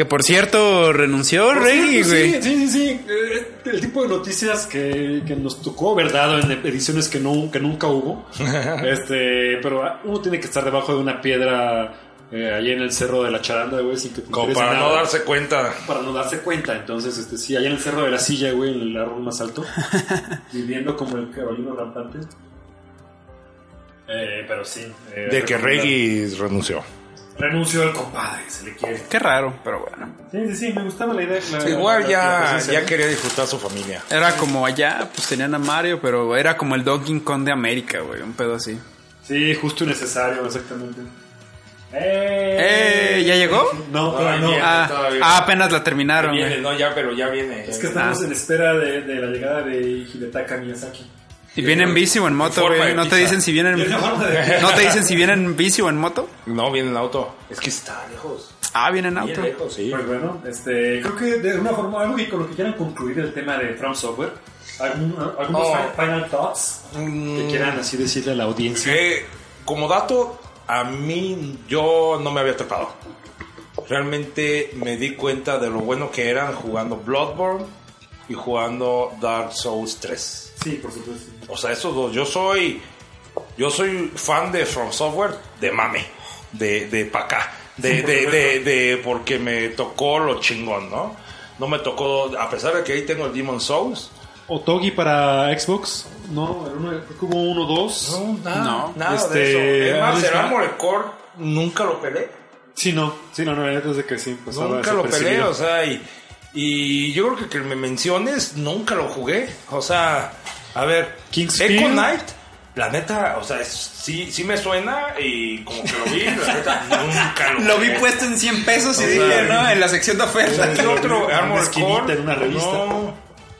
Que por cierto, renunció Reggie, Sí, güey. Sí, sí, sí. Eh, El tipo de noticias que, que nos tocó, ¿verdad? En ediciones que, no, que nunca hubo. este, pero uno tiene que estar debajo de una piedra eh, ahí en el cerro de la charanda, güey, sin que te Como para no darse cuenta. Para no darse cuenta. Entonces, este, sí, allá en el cerro de la silla, güey, en el árbol más alto. viviendo como el caballero rampante. Eh, pero sí. eh, De que. Reggie renunció. Renunció el compadre, se le quiere. Qué raro, pero bueno. Sí, sí, sí, me gustaba la idea. la- Igual la- la ya, ya quería disfrutar su familia. Era como allá, pues tenían a Mario, pero era como el Donkey Kong de América, güey. Un pedo así. Sí, justo y necesario, exactamente. ¡Eh! ¡Eh! ¿Ya llegó? No, todavía no. Todavía. Ah, todavía. ah, apenas la terminaron, Viene, güey. no, ya, pero ya viene. Es que estamos Ah. en espera de, de la llegada de Hidetaka Miyazaki. Y vienen en bici o en moto, forma güey. de No te pizza. dicen si vienen. No te dicen si vienen en bici o en moto. No, viene en auto. Es que está lejos. Ah, vienen en auto. Bien lejos, sí. Pues bueno, este, creo que de una forma, algo que con lo que quieran concluir el tema de From Software, algún- algunos Oh. fi- final thoughts que quieran así decirle a la audiencia. Que, como dato, a mí yo no me había tocado. Realmente me di cuenta de lo bueno que eran jugando Bloodborne y jugando Dark Souls 3. Sí, por supuesto. O sea, esos dos. Yo soy. Yo soy fan de From Software de mame. De, de pa' acá. De, de, de, de- porque me tocó lo chingón, ¿no? No me tocó. A pesar de que ahí tengo el Demon Souls. Otogi para Xbox. No, el uno- dos. No, nada, No. nada Este, de eso. Es más, Core nunca lo peleé. Sí, no. Sí, no, no, la neta es de que sí. Nunca lo peleé, o sea, y, y yo creo que que me menciones, nunca lo jugué. O sea, a ver, King's Echo Spear. Knight, la neta, o sea, es- sí, sí me suena y como que lo vi, la neta, nunca lo Lo vi jugué. puesto en 100 pesos y O dije, sea, no, en la sección de ofertas. ¿Qué otro Una Armored esquinita Core? en una revista. No,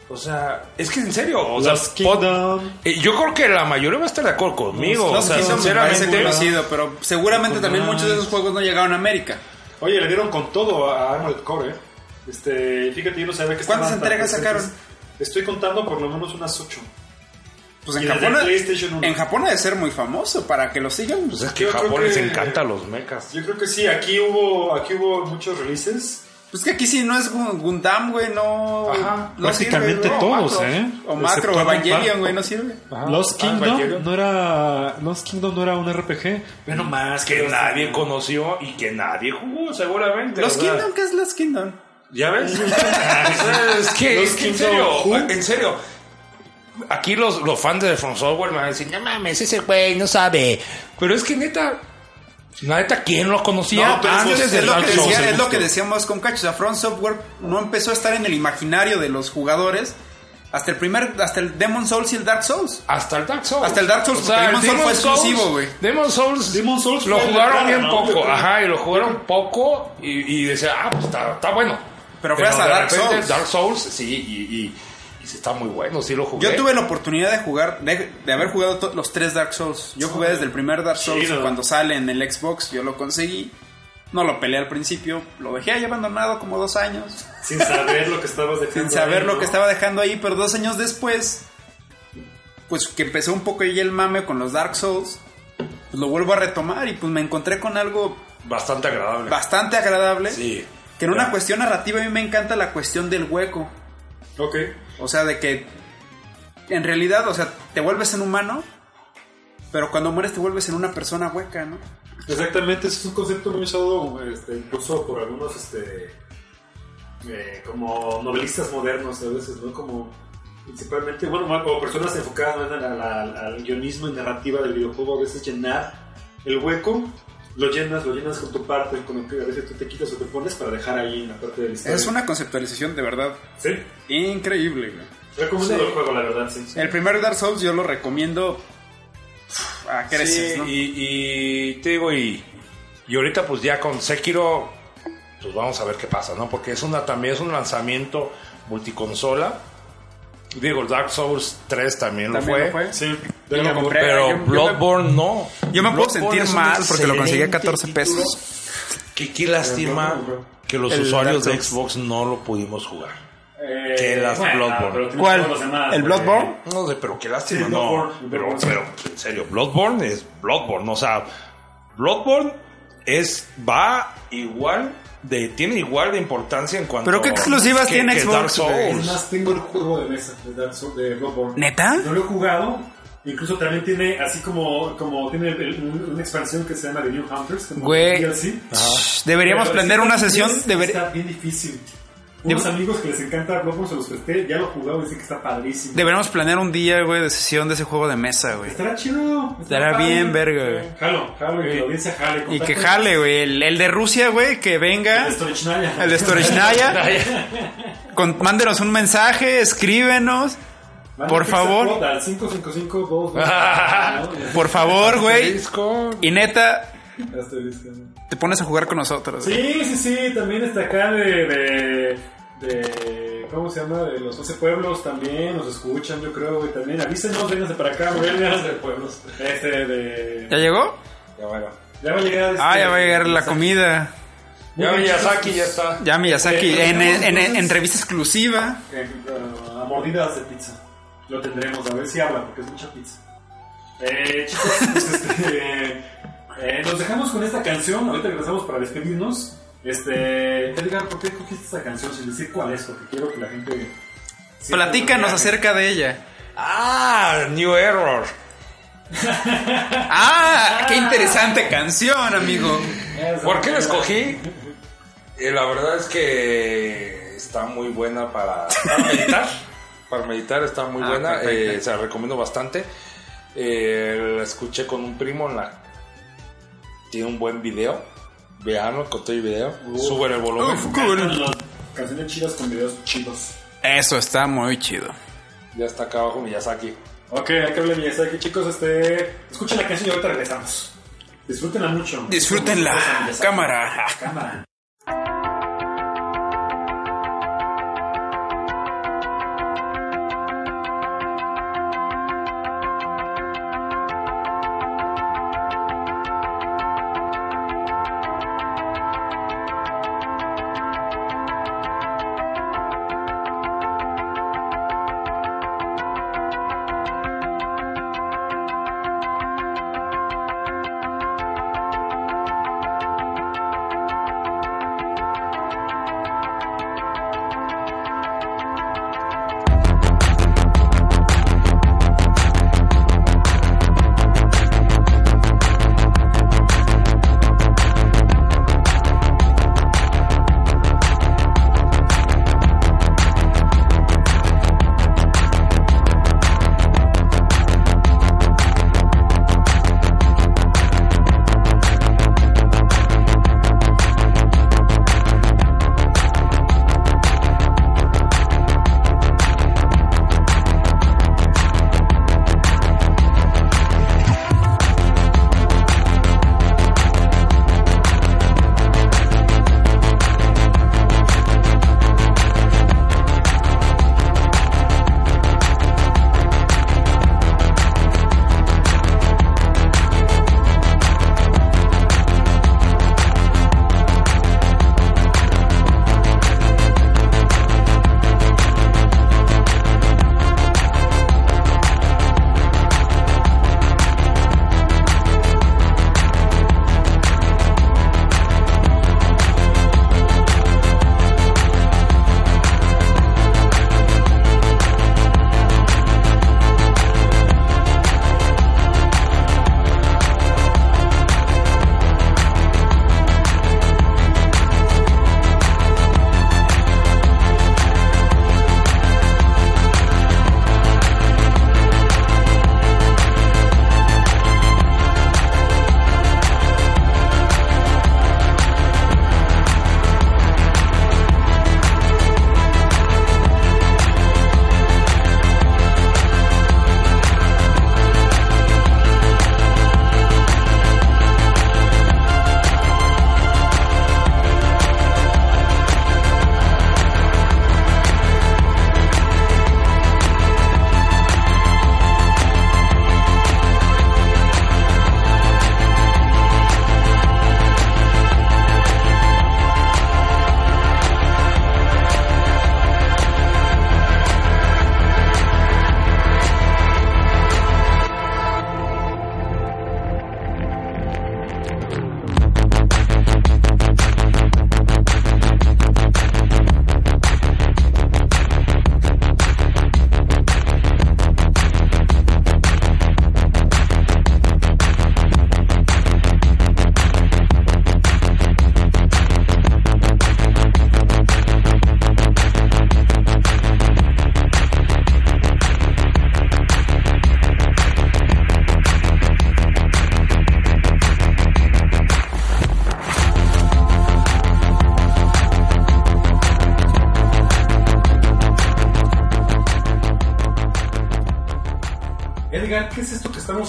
o sea, es que en serio, o sea, Lost Kingdom. eh, yo creo que la mayoría va a estar de acuerdo conmigo. Los o sea, Kingdom me parece sinceramente, conocido, pero seguramente también muchos de esos juegos no llegaron a América. Oye, le dieron con todo a Armored Core, ¿eh? Este, fíjate, yo no sabía que ¿Cuántas entregas sacaron? Estoy contando por lo menos unas ocho. Pues en Japón, en Japón debe ser muy famoso para que lo sigan. pues es que Yo a creo Japón les que- encantan los mechas. Yo creo que sí, aquí hubo, aquí hubo muchos releases. Pues que aquí sí no es Gun- Gundam, güey, no. Ajá, no prácticamente sirve, güey, o todos, Macro, ¿eh? O Macro, o Evangelion, güey, no sirve. Lost Ah, Kingdom Evangelion. no era Lost Kingdom no era un RPG. Bueno, más que nadie conoció y que nadie jugó, seguramente. Los sea, Kingdom, ¿qué es Los Kingdom? ¿Ya ves? Es que, Los es que en serio, en serio. Aquí los, los fans de From Software me van a decir, no mames, ese güey no sabe. Pero es que neta, la neta, ¿quién lo conocía No, pero es, antes que de es lo que decía- es lo que decíamos con Cacho. O sea, Front Software no empezó a estar en el imaginario de los jugadores hasta el primer, hasta el Demon Souls y el Dark Souls. Hasta el Dark Souls. Hasta el Dark Souls, porque Demon Souls fue exclusivo, güey. Demon Souls, Demon Souls lo jugaron bien cara, ¿no? poco. Ajá, y lo jugaron poco y, y decía, ah, pues está, está bueno. Pero fue hasta de Dark repente Souls. Dark Souls, sí, y, y, está muy bueno, sí lo jugué. Yo tuve la oportunidad de jugar, de, de haber jugado los tres Dark Souls. Yo jugué desde el primer Dark Souls Chido. cuando sale en el Xbox, yo lo conseguí. No lo peleé al principio, lo dejé ahí abandonado como dos años, sin saber lo que estabas dejando. sin saber ahí, lo ¿no? que estaba dejando ahí, pero dos años después, pues que empezó un poco ahí el mame con los Dark Souls, pues lo vuelvo a retomar y pues me encontré con algo Bastante agradable. bastante agradable. Sí. Que en una cuestión narrativa a mí me encanta la cuestión del hueco. Ok. O sea, de que en realidad, o sea, te vuelves en humano, pero cuando mueres te vuelves en una persona hueca, ¿no? Exactamente, ese es un concepto muy usado este, incluso por algunos este, eh, como novelistas modernos a veces, ¿no? Como principalmente, bueno, o personas enfocadas la- la- al guionismo y narrativa del videojuego, a veces llenar el hueco, lo llenas, lo llenas con tu parte, con lo que a veces tú te quitas o te pones para dejar ahí en la parte de la historia. Es una conceptualización de verdad Sí, increíble, güey. recomiendo el juego, la verdad, sí. El primer Dark Souls yo lo recomiendo a creces, Sí, ¿no? y, y te digo, y, y ahorita pues ya con Sekiro, pues vamos a ver qué pasa, ¿no? Porque es una también es un lanzamiento multiconsola. Digo, Dark Souls 3 también, También lo lo fue. fue. Sí, Yo lo compré. Pero Yo- yo me- Bloodborne no. Yo me puedo Bloodborne sentir es un mal porque lo conseguí a excelente 14 pesos. Que qué lástima que los El usuarios de. Xbox no lo pudimos jugar. Eh, Que las Bloodborne. ¿Cuál? demás, ¿El. Bloodborne? No sé, pero qué lástima, Sí, no. Bloodborne, Pero, pero, en serio, Bloodborne es Bloodborne. O sea, Bloodborne es, va igual de, tiene igual de importancia en cuanto ¿Pero qué exclusivas que- tiene que Xbox? Es más, tengo el juego de mesa de Dark Souls, de Bloodborne. ¿Neta? No lo he jugado. Incluso también tiene, así como, como tiene el- un- una expansión que se llama The New Hunters. Como Güey. DLC. Shh, Deberíamos Pero planear sí, una sesión. es- deber- Está bien difícil. Unos amigos que les encanta Bloodborne se los presté, ya lo he jugado y dicen que está padrísimo. Deberíamos planear un día, güey, de sesión de ese juego de mesa, güey. Estará chido. estará Estará bien verga, güey. Jalo, jalo, y que la audiencia jale. Y que jale, güey. El, el de Rusia, güey, que venga. El de Stolichnaya. El de Stolichnaya. Con, mándenos un mensaje, escríbenos. Por favor. Al 555 Por favor, güey. Disco. Y neta, Asterisco. Te pones a jugar con nosotros. Sí, sí, sí, también está acá de, de, de- ¿cómo se llama? De los 12 pueblos también, nos escuchan, yo creo, y también avísenos, vénganse para acá, vénganse de pueblos. Este, de... ¿Ya llegó? Ya, bueno. Ya va a llegar... Este, Ah, ya va a llegar la comida. Ya Miyazaki ya está. Ya Miyazaki, Eh, en, en, en entrevista exclusiva. Eh, a mordidas de pizza. Lo tendremos, a ver si habla, porque es mucha pizza. Eh, chicos, pues, este, eh, nos dejamos con esta canción. Ahorita regresamos para despedirnos. Este, Edgar, ¿por qué cogiste esta canción sin decir cuál es? Porque quiero que la gente. Platícanos acerca de ella. Ah, New Error. Ah, qué interesante canción, amigo. ¿Por qué la escogí? Eh, la verdad es que está muy buena para, para meditar. Para meditar está muy Ah, buena, eh, se la recomiendo bastante. Eh, la escuché con un primo en la... Tiene un buen video. Veanlo con todo el video. Suben el volumen. Las canciones chidas con videos chidos. Eso está muy chido. Ya está acá abajo Miyazaki. Ok, hay que hablar de Miyazaki, chicos. Este, escuchen la canción y ahorita regresamos. Disfrútenla mucho. Disfrútenla. Cámara. Cámara.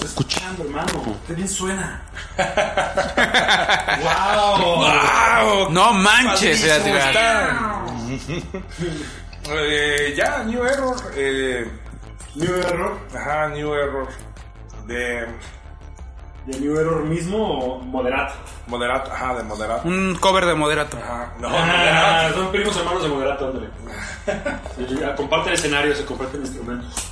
Escuchando, hermano? Qué bien suena. ¡Wow! ¡Wow! No manches, está. Eh, ya, New Error. eh, New Error. ajá, New Error. De ¿De New Error mismo o Moderato? Moderato. Ajá, de Moderato. Un cover de moderato. Ajá, no, Ah, Moderato. son primos hermanos de Moderato, ya, comparten escenarios, se comparten instrumentos.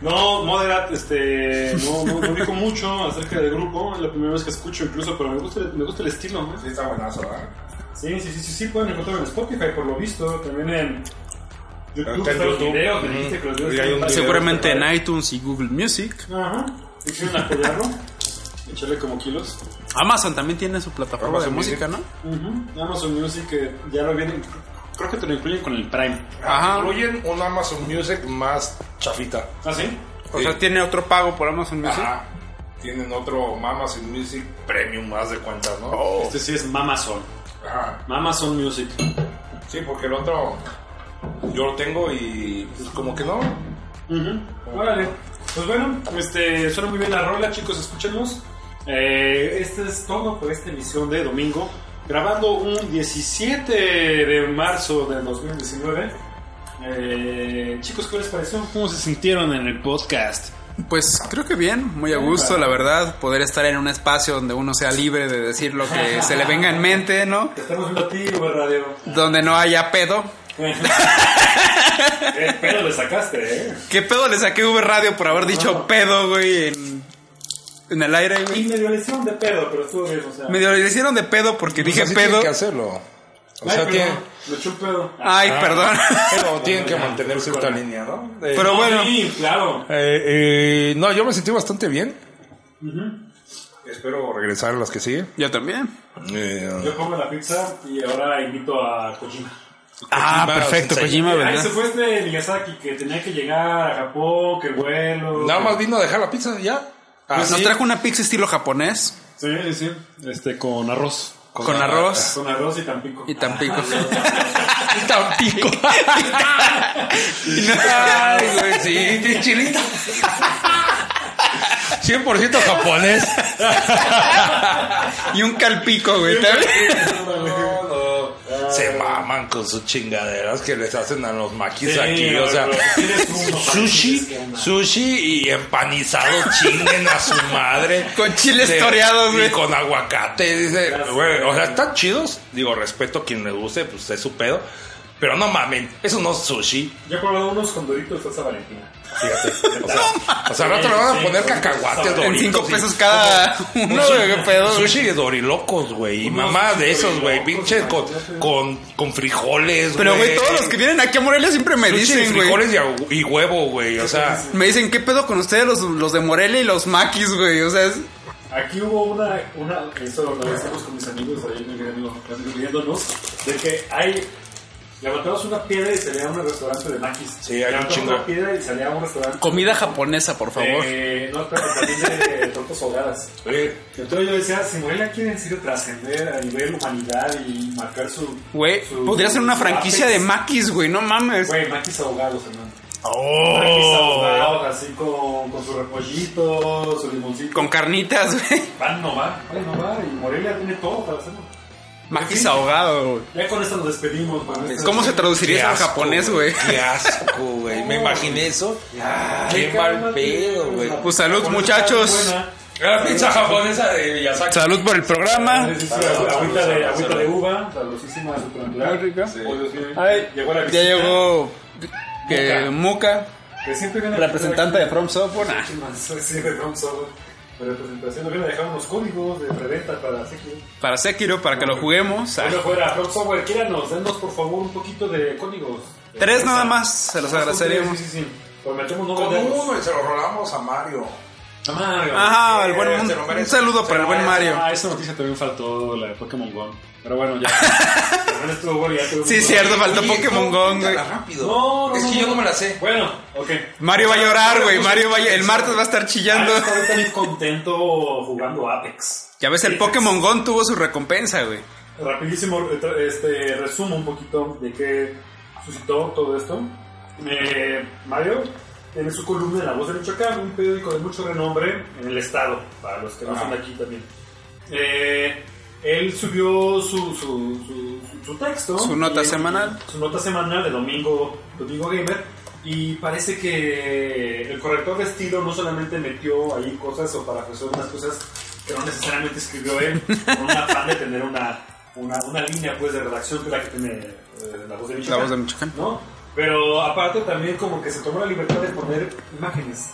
No, Moderat, este, no, no, no ubico mucho acerca del grupo, es la primera vez que escucho incluso, pero me gusta, me gusta el estilo, ¿no? Sí, está buenazo, ¿verdad? Sí, sí, sí, sí, sí, pueden encontrarlo en Spotify, por lo visto, también en YouTube, Está en están los YouTube. videos, me dijiste que los videos Y hay un están- video. Seguramente en iTunes y Google Music. Ajá, si quieren apoyarlo, echarle como kilos. Amazon también tiene su plataforma Amazon de música, ¿no? Ujú, Amazon Music, que ya lo vienen, creo que te lo incluyen con el Prime. Ajá. Incluyen un Amazon Music más chafita. ¿Ah, sí? O sea, tiene otro pago por Amazon Music. Ajá. Tienen otro Amazon Music Premium más de cuentas, ¿no? Este sí es Mamazon. Ajá. Mamazon Music. Sí, porque el otro yo lo tengo y pues como que no. Órale. Pues bueno, este, suena muy bien la rola, chicos, escúchenos. Eh, este es todo por esta emisión de domingo. Grabando un 17 de marzo del 2019. Eh, chicos, ¿qué les pareció? ¿Cómo se sintieron en el podcast? Pues creo que bien, muy a gusto, la verdad, poder estar en un espacio donde uno sea libre de decir lo que se le venga en mente, ¿no? Estamos viendo a ti, radio. Donde no haya pedo. Eh, pero le sacaste, ¿eh? ¿Qué pedo le saqué V Radio por haber dicho pedo, güey, en, en el aire, Y medio le hicieron de pedo, pero estuvo bien, o sea. Medio le hicieron de pedo porque Pues dije así pedo. tienen que hacerlo. O Ay, sea, perdón, tienen, Me echó un pedo. Ay, perdón. pero tienen que mantener cierta línea, ¿no? Eh, Pero bueno. Sí, claro. eh, eh, no, yo me sentí bastante bien. Espero regresar a las que siguen. Yo también. Eh, Yo pongo la pizza y ahora invito a Kojima. Ah, Kojima perfecto, Sensei. Kojima, Ahí ¿verdad? se fue este Miyazaki que tenía que llegar a Japón, que el vuelo. nada más vino a dejar la pizza y ya. Pues nos trajo una pizza estilo japonés Sí, sí. Este, con arroz. con arroz Con arroz y tampico. y tampico. Y Tampico. Ay, güey, sí, sí, chilito. 100% japonés. y un calpico, güey. Se maman con sus chingaderas que les hacen a los maquis Sí, aquí. O sea, sushi, sushi y empanizado chinguen a su madre. Con chiles toreados, Y güey. con aguacate. Dice, güey, o sea, están chidos. Digo, respeto a quien le guste, pues es su pedo. Pero no mamen, eso no es sushi. Yo he probado unos con doritos de salsa valentina. Fíjate. O sea, o sea, al rato le van a poner cacahuates, en doritos. cinco y- pesos cada uno, güey. ¿Qué pedo? güey? Sushi de dorilocos, güey. Y mamá de esos, güey. Pinche con, con, con frijoles, Pero, güey, todos los que vienen aquí a Morelia siempre me Sushi de dicen, güey. frijoles y, huevo, güey. O sea, Me dicen, ¿qué pedo con ustedes los, los de Morelia y los maquis, güey? O sea, es- Aquí hubo una, una eso lo decíamos con mis amigos ahí en el gremio, riéndonos, de que hay, levantamos una piedra y salía a un restaurante de maquis. Sí, hay un Levantamos chingo. una piedra y salía a un restaurante. comida japonesa, por favor. Eh, no, pero también de tortas ahogadas. eh, Entonces yo decía, si Morelia quiere en serio trascender a nivel humanidad y marcar su... Güey, su- podría ser una su franquicia de apex. maquis, güey, no mames. Güey, maquis ahogados, hermano. Maquis Oh. ahogados, así con, con su repollito, su limoncito. Con carnitas, güey. Van no va, van no va. Y Morelia tiene todo para hacerlo. Maquis ahogado, güey. Ya con esto nos despedimos. esto- ¿Cómo se traduciría eso al asco, japonés, güey? Qué asco, güey. Me imaginé eso. Qué mal pedo, güey. Pues salud, muchachos. La pizza japonesa de Miyazaki. Salud por el programa. Agüita de, agüita de uva, sabrosísima. Muy rica. Sí. Ay, llegó la ya visita, llegó que Muka, que siempre viene a representante de From Software. Sí, de From Software. De representación, nos a dejar unos códigos de preventa para Sekiro. Para Sekiro, para que lo juguemos. Bueno, fuera, From Software, quíranos, denos por favor un poquito de códigos. Tres nada más, se los agradeceríamos. Sí, sí, sí. Prometemos no Con uno y se lo rolamos a Mario. Mario. Ajá, el buen, Eh, un, lo merece. un saludo para el buen Mario. Ah, esa noticia también faltó, la de Pokémon Go. Pero bueno, ya. También estuvo bueno, ya tuvimos- Sí, cierto, faltó Pokémon Go, güey. rápido. No, no, es que yo no. me la sé. Bueno, ok. Mario va a llorar, güey. Mario va a- el martes va a estar chillando. Ah, está bien contento jugando Apex. Ya ves, el Pokémon Go tuvo su recompensa, güey. Rapidísimo, este, resumo un poquito de qué suscitó todo esto. Eh, Mario tiene su columna en La Voz de Michoacán, un periódico de mucho renombre en el estado, para los que no son de aquí también. Eh, él subió su, su, su, su- texto. Su nota y- semanal. Su nota semanal de domingo, domingo Gamer. Y parece que el corrector de estilo no solamente metió ahí cosas o parafraseó unas cosas que no necesariamente escribió él, con un afán de tener una, una, una línea pues de redacción que la que tiene eh, la voz de Michoacán. La Voz de Michoacán. ¿no? Pero aparte también como que se tomó la libertad de poner imágenes.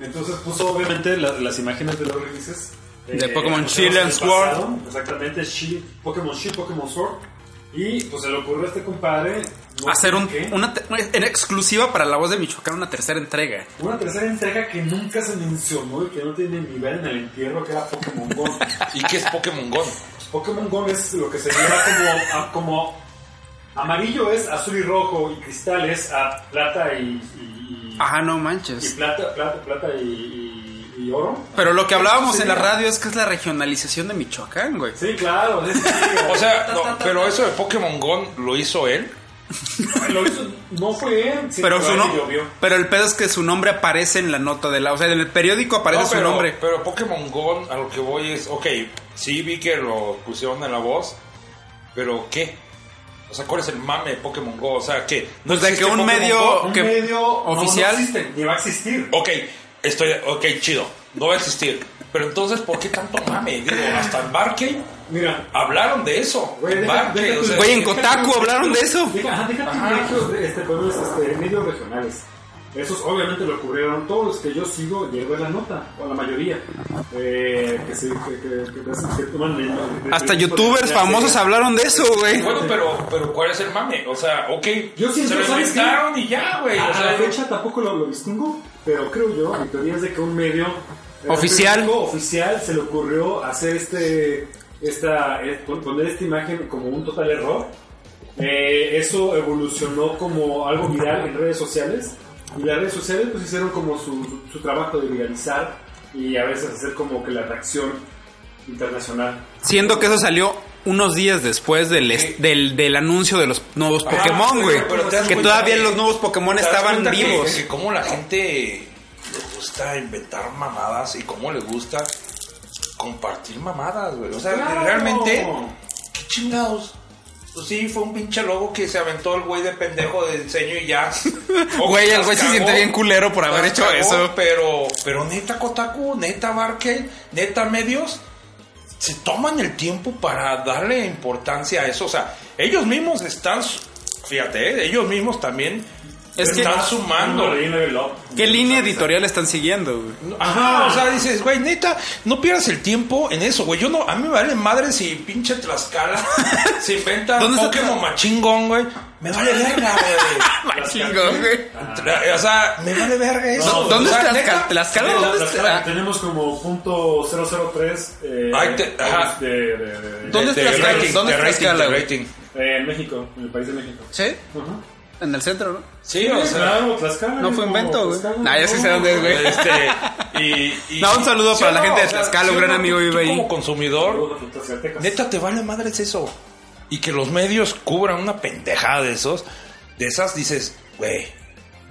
Entonces puso obviamente la- las imágenes de los releases. De eh, Pokémon pues, Shield del and Sword. pasado, Exactamente, Shield, Pokémon Shield, Pokémon Sword. Y pues se le ocurrió a este compadre no Hacer sé un, qué, una, te- en exclusiva para la voz de Michoacán, una tercera entrega. una tercera entrega que nunca se mencionó y que no tiene nivel en el entierro, que era Pokémon Go. ¿Y qué es Pokémon Go? Pokémon Go es lo que sería como, ah, como Amarillo es azul y rojo, y cristal es a plata y, y, y- Ajá, no y manches. plata, plata, plata y, y- y oro. Pero lo que hablábamos en la radio es que es la regionalización de Michoacán, güey. Sí, claro. es- sí, O sea, no, pero eso de Pokémon Go lo hizo él. lo hizo- no fue él. sí, Pero, su no- pero el pedo es que su nombre aparece en la nota de la... O sea, en el periódico aparece No, su nombre. Pero Pokémon Go, a lo que voy es, ok, sí vi que lo pusieron en la voz, pero ¿qué? O sea, ¿cuál es el mame de Pokémon Go? O sea, ¿qué? ¿No de existe que un Pokémon medio-? Un que- medio oficial. No, no existe, ni va a existir. Ok, estoy, ok, chido, no va a existir. Pero entonces, ¿por qué tanto mame? Digo, hasta en Barcade Mira, hablaron de eso. Güey, En deja- Barcade, deja o tu- sea, Güey, en Kotaku hablaron de eso. Deja, ajá, deja tus Ajá. medios, este, perdón, este, medios regionales. Esos obviamente lo cubrieron todos los que yo sigo, llego en la nota, o la mayoría. Eh, que se, que, que, que, que toman Hasta youtubers famosos hablaron de eso, güey. Bueno, pero, pero ¿cuál es el mame? O sea, ok, Yo siento, se lo inventaron y ya, güey. A, O a sea, la fecha tampoco lo, lo distingo, pero creo yo, mi teoría es de que un medio eh, Oficial. un oficial se le ocurrió hacer este, esta, eh, pon- poner esta imagen como un total error. Eh, eso evolucionó como algo viral en redes sociales y las redes sociales pues hicieron como su, su- su trabajo de viralizar y a veces hacer como que la reacción internacional. Siendo que eso salió unos días después del, est- del, del anuncio de los nuevos Ajá, Pokémon, güey. pero te das Que cuenta todavía que- los nuevos Pokémon ¿Te das estaban cuenta que- vivos. Que, cómo la gente le gusta inventar mamadas y cómo le gusta compartir mamadas, güey. O sea, ¡Claro! realmente, qué chingados. Pues sí, fue un pinche logo que se aventó el güey de pendejo de diseño y ya. Güey, el güey se siente bien culero por haber hecho cagó, eso. Pero, pero neta Kotaku, neta Barcade, neta medios, se toman el tiempo para darle importancia a eso. O sea, ellos mismos están, fíjate, ¿eh? ellos mismos también Es que- están sumando. ¿Qué línea editorial están siguiendo, güey? Ajá, o sea, dices, güey, neta, no pierdas el tiempo en eso, güey. Yo no, a mí me vale madre si pinche Tlaxcala se inventa ¿Dónde Pokémon machingón, güey. Me vale verga, güey. Chingón, güey. O sea, me vale verga eso. ¿Dónde O sea, está Tlaxcala? ¿Dónde tenemos como punto 003 eh, Ahí te- ajá. de, de- de- de- ¿Dónde de está Tlaxcala? rating, ¿Dónde de está Tlaxcala, eh, en México, en el país de México. ¿Sí? Ajá. En el centro, ¿no? Sí, o sea, claro, Tlaxcala. No fue invento, güey. Nah, ya sí sé dónde es, güey. este, y, y- No, un saludo para la gente de Tlaxcala, un gran no? amigo vive ahí. Como consumidor. Neta, te vale madres eso. Y que los medios cubran una pendejada de esos, de esas dices, güey,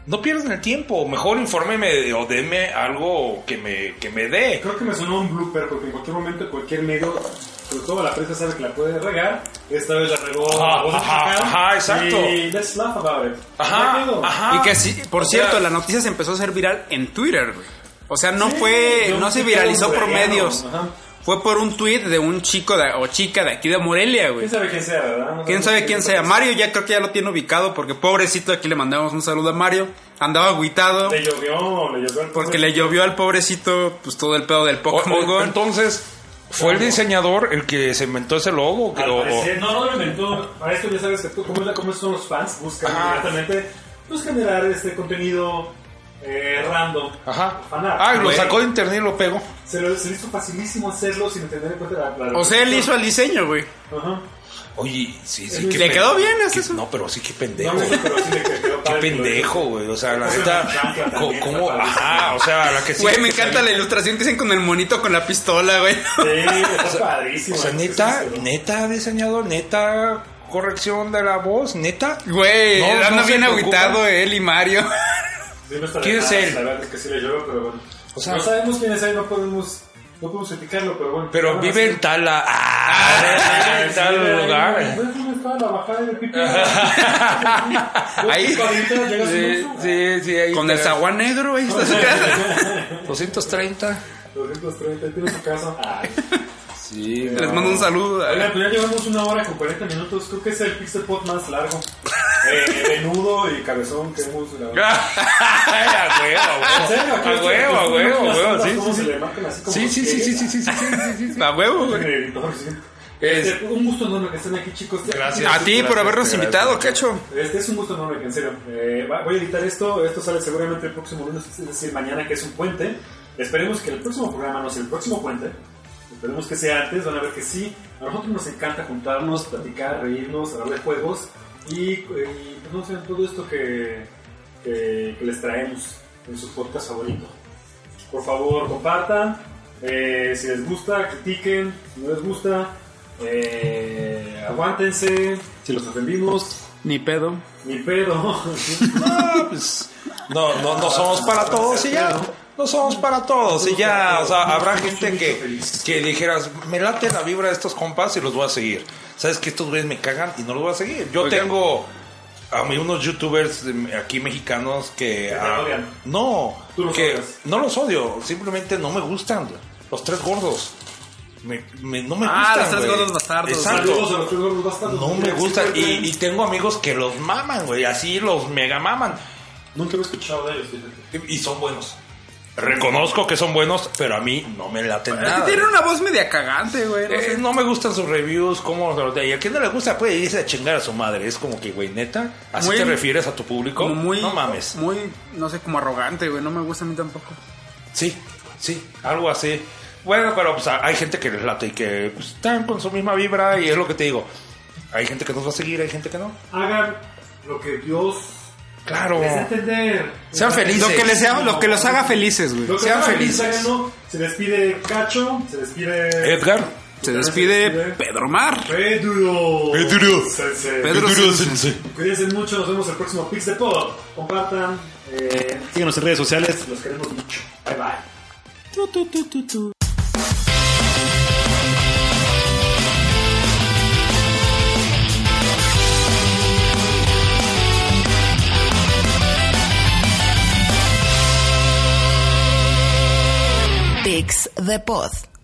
no pierdan el tiempo, mejor infórmeme o deme algo que me, que me dé. Creo que me sonó un blooper porque en cualquier momento cualquier medio, sobre todo la prensa sabe que la puede regar. Esta vez la regó Ajá, la ajá, exacto. Y let's laugh about it. Ajá, ajá. Y que sí, por O sea, cierto, la noticia se empezó a hacer viral en Twitter, güey. O sea, no Sí, fue, no se viralizó por medios. ajá. Fue por un tweet de un chico de- o chica de aquí de Morelia, güey. ¿Quién sabe quién sea, verdad? No ¿Quién sabe quién sea? Mario ya creo que ya lo tiene ubicado porque pobrecito aquí le mandamos un saludo a Mario. Andaba agüitado Le llovió, le llovió. al porque le llovió al pobrecito pues todo el pedo del Pokémon Go. entonces, ¿fue el diseñador el que se inventó ese logo? Que- Al o- o- parecer, no, no lo inventó. Para esto ya sabes que tú, cómo, es la- cómo son los fans, buscan Ajá. inmediatamente pues, generar este contenido eh, random. Ajá. Fanart. Ah, y lo Güey, sacó de internet y lo pegó. Se, lo, se le hizo facilísimo hacerlo sin tener en cuenta la. la O sea, él hizo el diseño, güey. Ajá. Oye, sí, sí. Le quedó bien, es eso. No, pero sí, qué pendejo. no, pero sí le quedó Qué pendejo, güey. O sea, la Es neta. ¿Cómo? Ajá, o sea, la que sí. Güey, me encanta salió- la ilustración que hacen con el monito con la pistola, güey. Sí, está padrísimo. O sea, neta, sí. neta diseñador, neta corrección de la voz, neta. Güey, No, anda no bien agüitado él y Mario. Sí, no ¿Quién es él? La verdad es que sí le llovió, pero bueno. O sea- no sabemos quién es él, no podemos, no podemos criticarlo, pero bueno. Pero vive así- en tal, ah, vive en Sí, tal ahí, lugar. ¿dónde está la bajada del pipí? Ahí. Sí, sí, sí, ahí Con el zaguán negro, ahí está su casa. 230. 230, ahí tiene su casa. Ay. Sí, Les mando un saludo. Oigan, pues ya llevamos una hora con 40 minutos. Creo que es el Pixel Pod más largo. Eh, venudo y cabezón que hemos grabado. a huevo, a ¿En serio? huevo. A huevo, a huevo, a huevo. Sí, ¿Cómo sí, se sí. le marcan así como Sí, sí, sí, sí, sí, sí, sí, sí, sí. A huevo, güey. Es- Este, un gusto enorme que estén aquí, chicos. Gracias. A ti por habernos Gracias, invitado, gracias. cacho. Este es un gusto enorme, en serio. Eh, va- voy a editar esto. Esto sale seguramente el próximo lunes, es decir, mañana, que es un puente. Esperemos que el próximo programa no sea el próximo puente. Esperemos que sea antes. Van a ver que sí. A nosotros nos encanta juntarnos, platicar, reírnos, hablar de juegos. y, y conocen todo esto que, que, que les traemos en su podcast favorito. Por favor, compartan. eh, si les gusta, critiquen. Si no les gusta, eh, aguántense. Si los ofendimos, Ni pedo. ni pedo. No, pues, no, no, no somos para todos y ya. No somos para todos y ya. O sea, habrá gente que, que dijeras, me late la vibra de estos compas y los voy a seguir. Sabes que estos güeyes me cagan y no los voy a seguir. Yo tengo a mí unos youtubers aquí mexicanos que... ah, no, los que odias. no los odio, simplemente no me gustan. Los tres gordos. Me, me- no me Ah, gustan. los tres gordos bastardos. Exacto. Saludos a los tres gordos bastardos. No me gustan. Y, y tengo amigos que los maman, güey. Así los mega maman. Nunca he escuchado de ellos, y son buenos. Reconozco que son buenos, pero a mí no me laten nada. tiene una voz media cagante, güey. No Eh, sé. no me gustan sus reviews, cómo y a quien no le gusta puede irse a chingar a su madre. Es como que, güey, neta, ¿así Muy- te refieres a tu público? Muy. no mames. Muy, no sé, como arrogante, güey. No me gusta a mí tampoco. Sí, sí, algo así. Bueno, pero pues, hay gente que les late y que pues, están con su misma vibra y es lo que te digo. Hay gente que nos va a seguir, hay gente que no. Hagan lo que Dios Claro. Sean felices. Lo que, les sea- lo que los haga felices, güey. Lo que Sean felices. Se despide Cacho, se despide Edgar. Se despide Pedro Mar. Pedro. Pedro. Pedro Sensei. Cuídense mucho, nos vemos el próximo Pix de Pod. Compartan, eh, síganos en redes sociales, los queremos mucho. Bye bye. Pix the Pod.